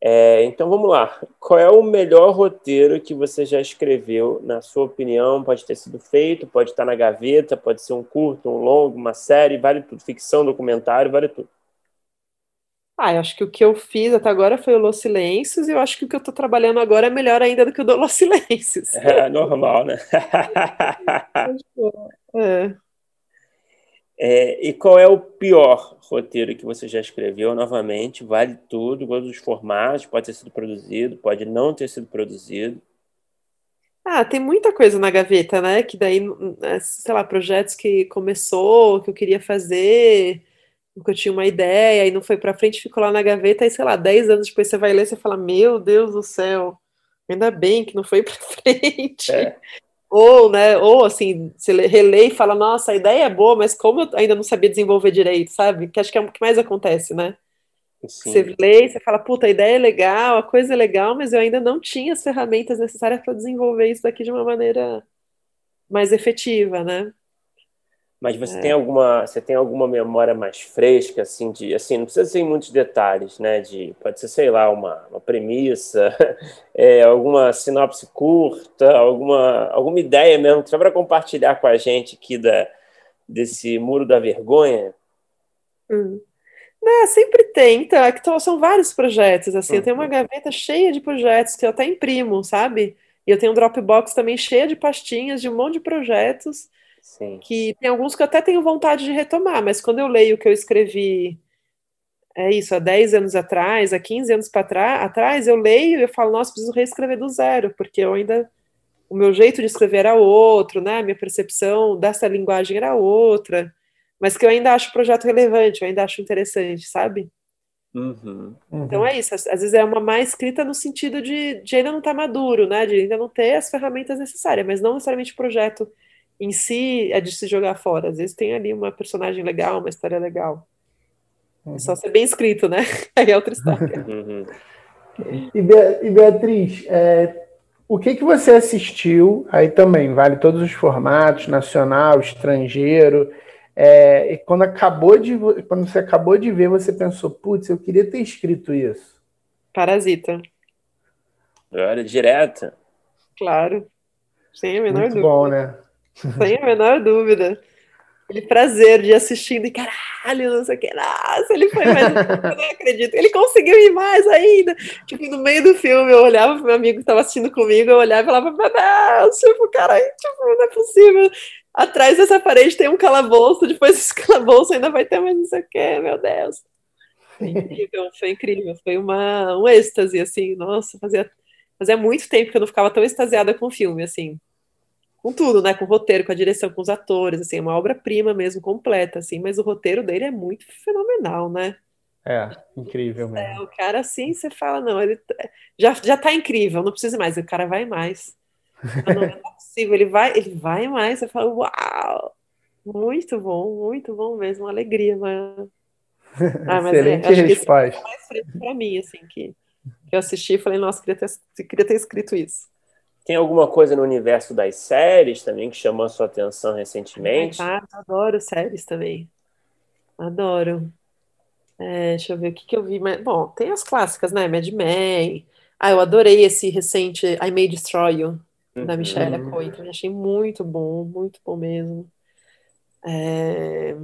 É, então vamos lá. Qual é o melhor roteiro que você já escreveu, na sua opinião? Pode ter sido feito, pode estar na gaveta, pode ser um curto, um longo, uma série, vale tudo. Ficção, documentário, vale tudo. Ah, eu acho que o que eu fiz até agora foi o Los Silêncios, e eu acho que o que eu estou trabalhando agora é melhor ainda do que o do Los Silêncios. É normal, né? é. É, e qual é o pior roteiro que você já escreveu? Novamente, vale tudo, todos os formatos, pode ter sido produzido, pode não ter sido produzido. Ah, tem muita coisa na gaveta, né? Que daí, é, sei lá, projetos que começou, que eu queria fazer, porque eu tinha uma ideia e não foi para frente, ficou lá na gaveta, e sei lá, 10 anos depois você vai ler e fala: Meu Deus do céu, ainda bem que não foi para frente. É. Ou, né, ou assim, você relê e fala: Nossa, a ideia é boa, mas como eu ainda não sabia desenvolver direito, sabe? Que acho que é o que mais acontece, né? Sim. Você lê e você fala: Puta, a ideia é legal, a coisa é legal, mas eu ainda não tinha as ferramentas necessárias para desenvolver isso daqui de uma maneira mais efetiva, né? Mas você é. tem alguma, você tem alguma memória mais fresca, assim, de, assim, não precisa ser em muitos detalhes, né? De, pode ser, sei lá, uma, uma premissa, é, alguma sinopse curta, alguma, alguma ideia mesmo, só para compartilhar com a gente aqui da, desse muro da vergonha. Hum. Não, sempre tem, tá? Que são vários projetos, assim, uhum. eu tenho uma uhum. gaveta cheia de projetos que eu até imprimo, sabe? E eu tenho um Dropbox também cheia de pastinhas de um monte de projetos Sim. Que tem alguns que eu até tenho vontade de retomar, mas quando eu leio o que eu escrevi, é isso, há 10 anos atrás, há 15 anos para atrás, eu leio e eu falo, nossa, preciso reescrever do zero, porque eu ainda. O meu jeito de escrever era outro, né? A minha percepção dessa linguagem era outra, mas que eu ainda acho o projeto relevante, eu ainda acho interessante, sabe? Uhum, uhum. Então é isso, às, às, vezes é uma má escrita no sentido de, de ainda não estar tá maduro, né? De ainda não ter as ferramentas necessárias, mas não necessariamente o projeto em si é de se jogar fora. Às vezes tem ali uma personagem legal, uma história legal. Uhum. É só ser bem escrito, né? Aí é outra história. Uhum. E, Beatriz, é, o que, que você assistiu? Aí também vale todos os formatos, nacional, estrangeiro. É, e quando acabou de quando você acabou de ver, você pensou, putz, eu queria ter escrito isso. Parasita. Olha, direta. Claro. Sem a menor Muito dúvida. bom, né? Sem a menor dúvida. Aquele prazer de assistindo e caralho, não sei o que. Nossa, ele foi mais. eu não acredito. Ele conseguiu ir mais ainda. Tipo, no meio do filme, eu olhava pro meu amigo que estava assistindo comigo, eu olhava e falava, meu Deus, tipo, cara, tipo, não é possível. Atrás dessa parede tem um calabouço, depois desse calabouço ainda vai ter mais não sei o que, meu Deus. Foi incrível, foi incrível. Foi uma, um êxtase, assim, nossa, fazia, fazia muito tempo que eu não ficava tão extasiada com o filme, assim com tudo, né? Com o roteiro, com a direção, com os atores, assim, é uma obra-prima mesmo, completa, assim, mas o roteiro dele é muito fenomenal, né? É, incrível mesmo. É, o cara, assim, você fala, não, ele já, já tá incrível, não precisa mais, o cara vai mais. Não, não é possível, ele vai, ele vai mais, você fala, uau! Muito bom, muito bom mesmo, uma alegria, mas... Ah, mas Excelente é, resposta. Mais pra mim, assim, que, que eu assisti e falei, nossa, queria ter, queria ter escrito isso. Tem alguma coisa no universo das séries também que chamou a sua atenção recentemente? Ah, adoro séries também. Adoro. É, deixa eu ver o que, que eu vi. Mas, bom, tem as clássicas, né? Mad Men. Ah, eu adorei esse recente I May Destroy You, da Michelle uhum. Coitran. Achei muito bom, muito bom mesmo. É...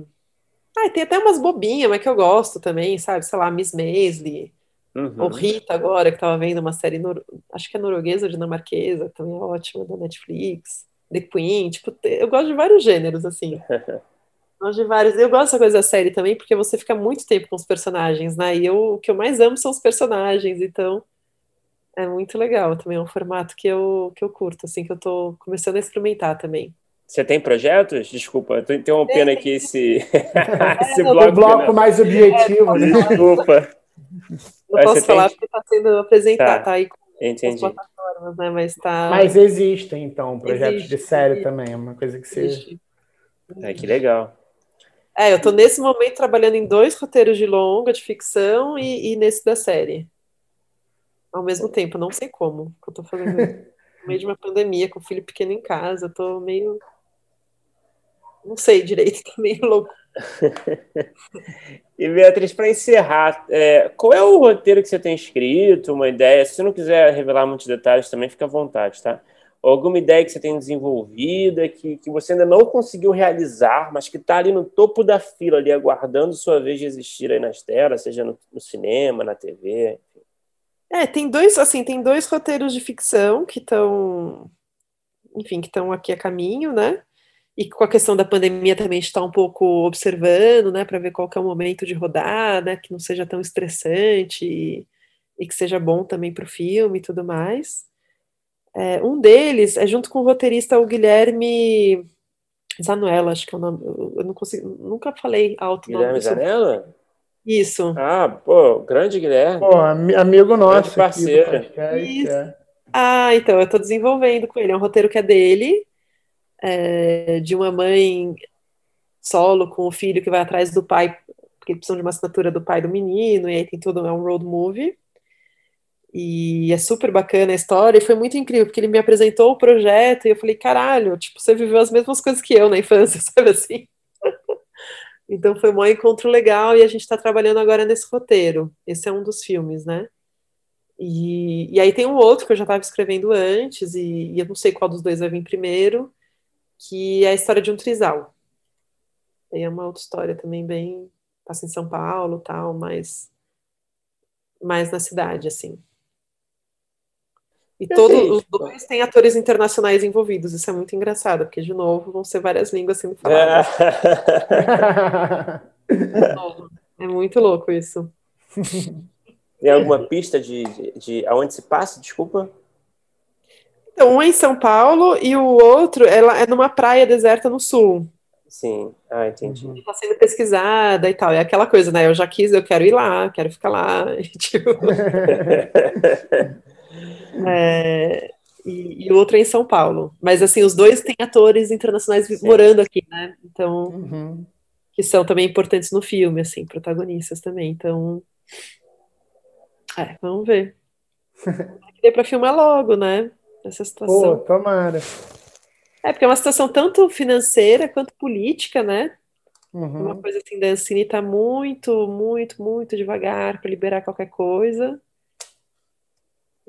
Ah, tem até umas bobinhas, mas que eu gosto também, sabe? Sei lá, Miss Maisley. Uhum. Ou Rita agora, que tava vendo uma série, nor... acho que é norueguesa ou dinamarquesa, também é ótima, da Netflix. The Queen, tipo, eu gosto de vários gêneros, assim. gosto de vários. Eu gosto dessa coisa da série também, porque você fica muito tempo com os personagens, né? E eu, o que eu mais amo são os personagens, então é muito legal também. É um formato que eu, que eu curto, assim, que eu tô começando a experimentar também. Você tem projetos? Desculpa, eu tô interrompendo aqui esse, esse bloco. O bloco mais objetivo, é, né? Desculpa. Não posso falar porque está sendo apresentado, tá, tá aí com Entendi. as plataformas, né? Mas, tá... Mas existem, então, projetos existe, de série existe. também, é uma coisa que você. É, que legal. É, eu estou nesse momento trabalhando em dois roteiros de longa, de ficção, e, e nesse da série. Ao mesmo tempo, não sei como que eu tô fazendo no meio de uma pandemia, com o filho pequeno em casa, eu tô meio. Não sei direito, tô meio louco. e Beatriz, para encerrar, é, qual é o roteiro que você tem escrito, uma ideia? Se você não quiser revelar muitos detalhes também, fica à vontade, tá? Alguma ideia que você tem desenvolvida, que, que você ainda não conseguiu realizar, mas que está ali no topo da fila, ali aguardando sua vez de existir aí nas telas, seja no, no cinema, na TV. É, tem dois, assim, tem dois roteiros de ficção que estão, enfim, que estão aqui a caminho, né? E com a questão da pandemia também está um pouco observando, né, para ver qual que é o momento de rodar, né, que não seja tão estressante e, e que seja bom também para o filme e tudo mais. É, um deles é junto com o roteirista o Guilherme Zanuela, acho que é o nome. Eu não consigo, nunca falei alto Guilherme nome. Zanuela? Isso. Ah, pô, grande Guilherme. Pô, amigo nosso. parceiro. Isso. É. Ah, então, eu estou desenvolvendo com ele. É um roteiro que é dele, é, de uma mãe solo com o filho que vai atrás do pai, porque precisam de uma assinatura do pai do menino, e aí tem tudo, é um road movie. E é super bacana a história, e foi muito incrível, porque ele me apresentou o projeto, e eu falei, caralho, tipo, você viveu as mesmas coisas que eu na infância, sabe assim? então foi um encontro legal, e a gente está trabalhando agora nesse roteiro. Esse é um dos filmes, né? E, e aí tem um outro que eu já estava escrevendo antes, e, e, eu não sei qual dos dois vai vir primeiro, que é a história de um trisal. E é uma outra história também bem passa em São Paulo, tal, mas mais na cidade assim. E todos os dois têm atores internacionais envolvidos. Isso é muito engraçado, porque de novo vão ser várias línguas sendo faladas. É, é muito louco isso. Tem alguma pista de, de, de aonde se passa? Desculpa. Então, um é em São Paulo e o outro é, é numa praia deserta no sul. Sim, ah, entendi. Está sendo pesquisada e tal. É aquela coisa, né? Eu já quis, eu quero ir lá, quero ficar lá. tipo... é, e, e, o outro é em São Paulo. Mas, assim, os dois têm atores internacionais Sim. morando aqui, né? Então, uhum. que são também importantes no filme, assim, protagonistas também. Então, é, vamos ver. Dê para filmar logo, né? Essa situação. Pô, tomara. É, porque é uma situação tanto financeira quanto política, né? Uhum. Uma coisa assim, da Ancine tá muito, muito, muito devagar para liberar qualquer coisa.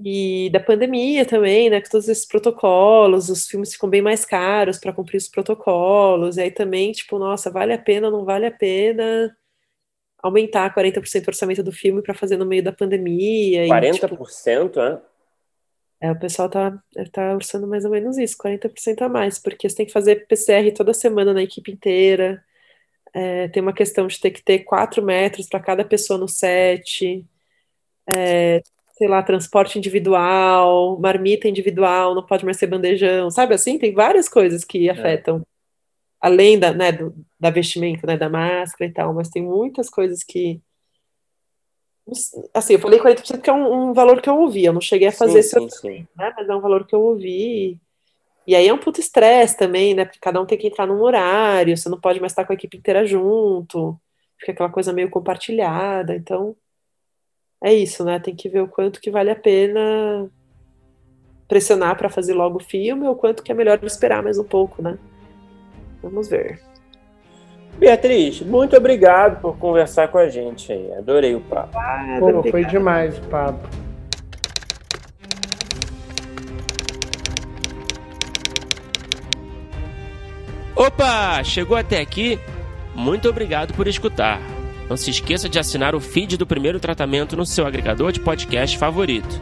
E da pandemia também, né? Com todos esses protocolos, os filmes ficam bem mais caros para cumprir os protocolos. E aí também, tipo, nossa, vale a pena, não vale a pena aumentar 40% o orçamento do filme para fazer no meio da pandemia. 40%, e, tipo, é? É, o pessoal tá, tá orçando mais ou menos isso, 40% a mais, porque você tem que fazer PCR toda semana na equipe inteira. É, tem uma questão de ter que ter 4 metros para cada pessoa no set. É, sei lá, transporte individual, marmita individual, não pode mais ser bandejão, sabe assim? Tem várias coisas que é. afetam, além da, né, do, da vestimenta, né, da máscara e tal, mas tem muitas coisas que, Assim, eu falei 40% porque é um, um, valor que eu ouvi, eu não cheguei a fazer sim, sim, sim. Né? Mas é um valor que eu ouvi. E aí é um puto estresse também, né? Porque cada um tem que entrar num horário, você não pode mais estar com a equipe inteira junto, fica aquela coisa meio compartilhada. Então, é isso, né? Tem que ver o quanto que vale a pena pressionar para fazer logo o filme ou quanto que é melhor esperar mais um pouco, né? Vamos ver. Beatriz, muito obrigado por conversar com a gente aí. Adorei o papo. Ah, Pô, foi demais o papo. Opa, chegou até aqui? Muito obrigado por escutar. Não se esqueça de assinar o feed do primeiro tratamento no seu agregador de podcast favorito.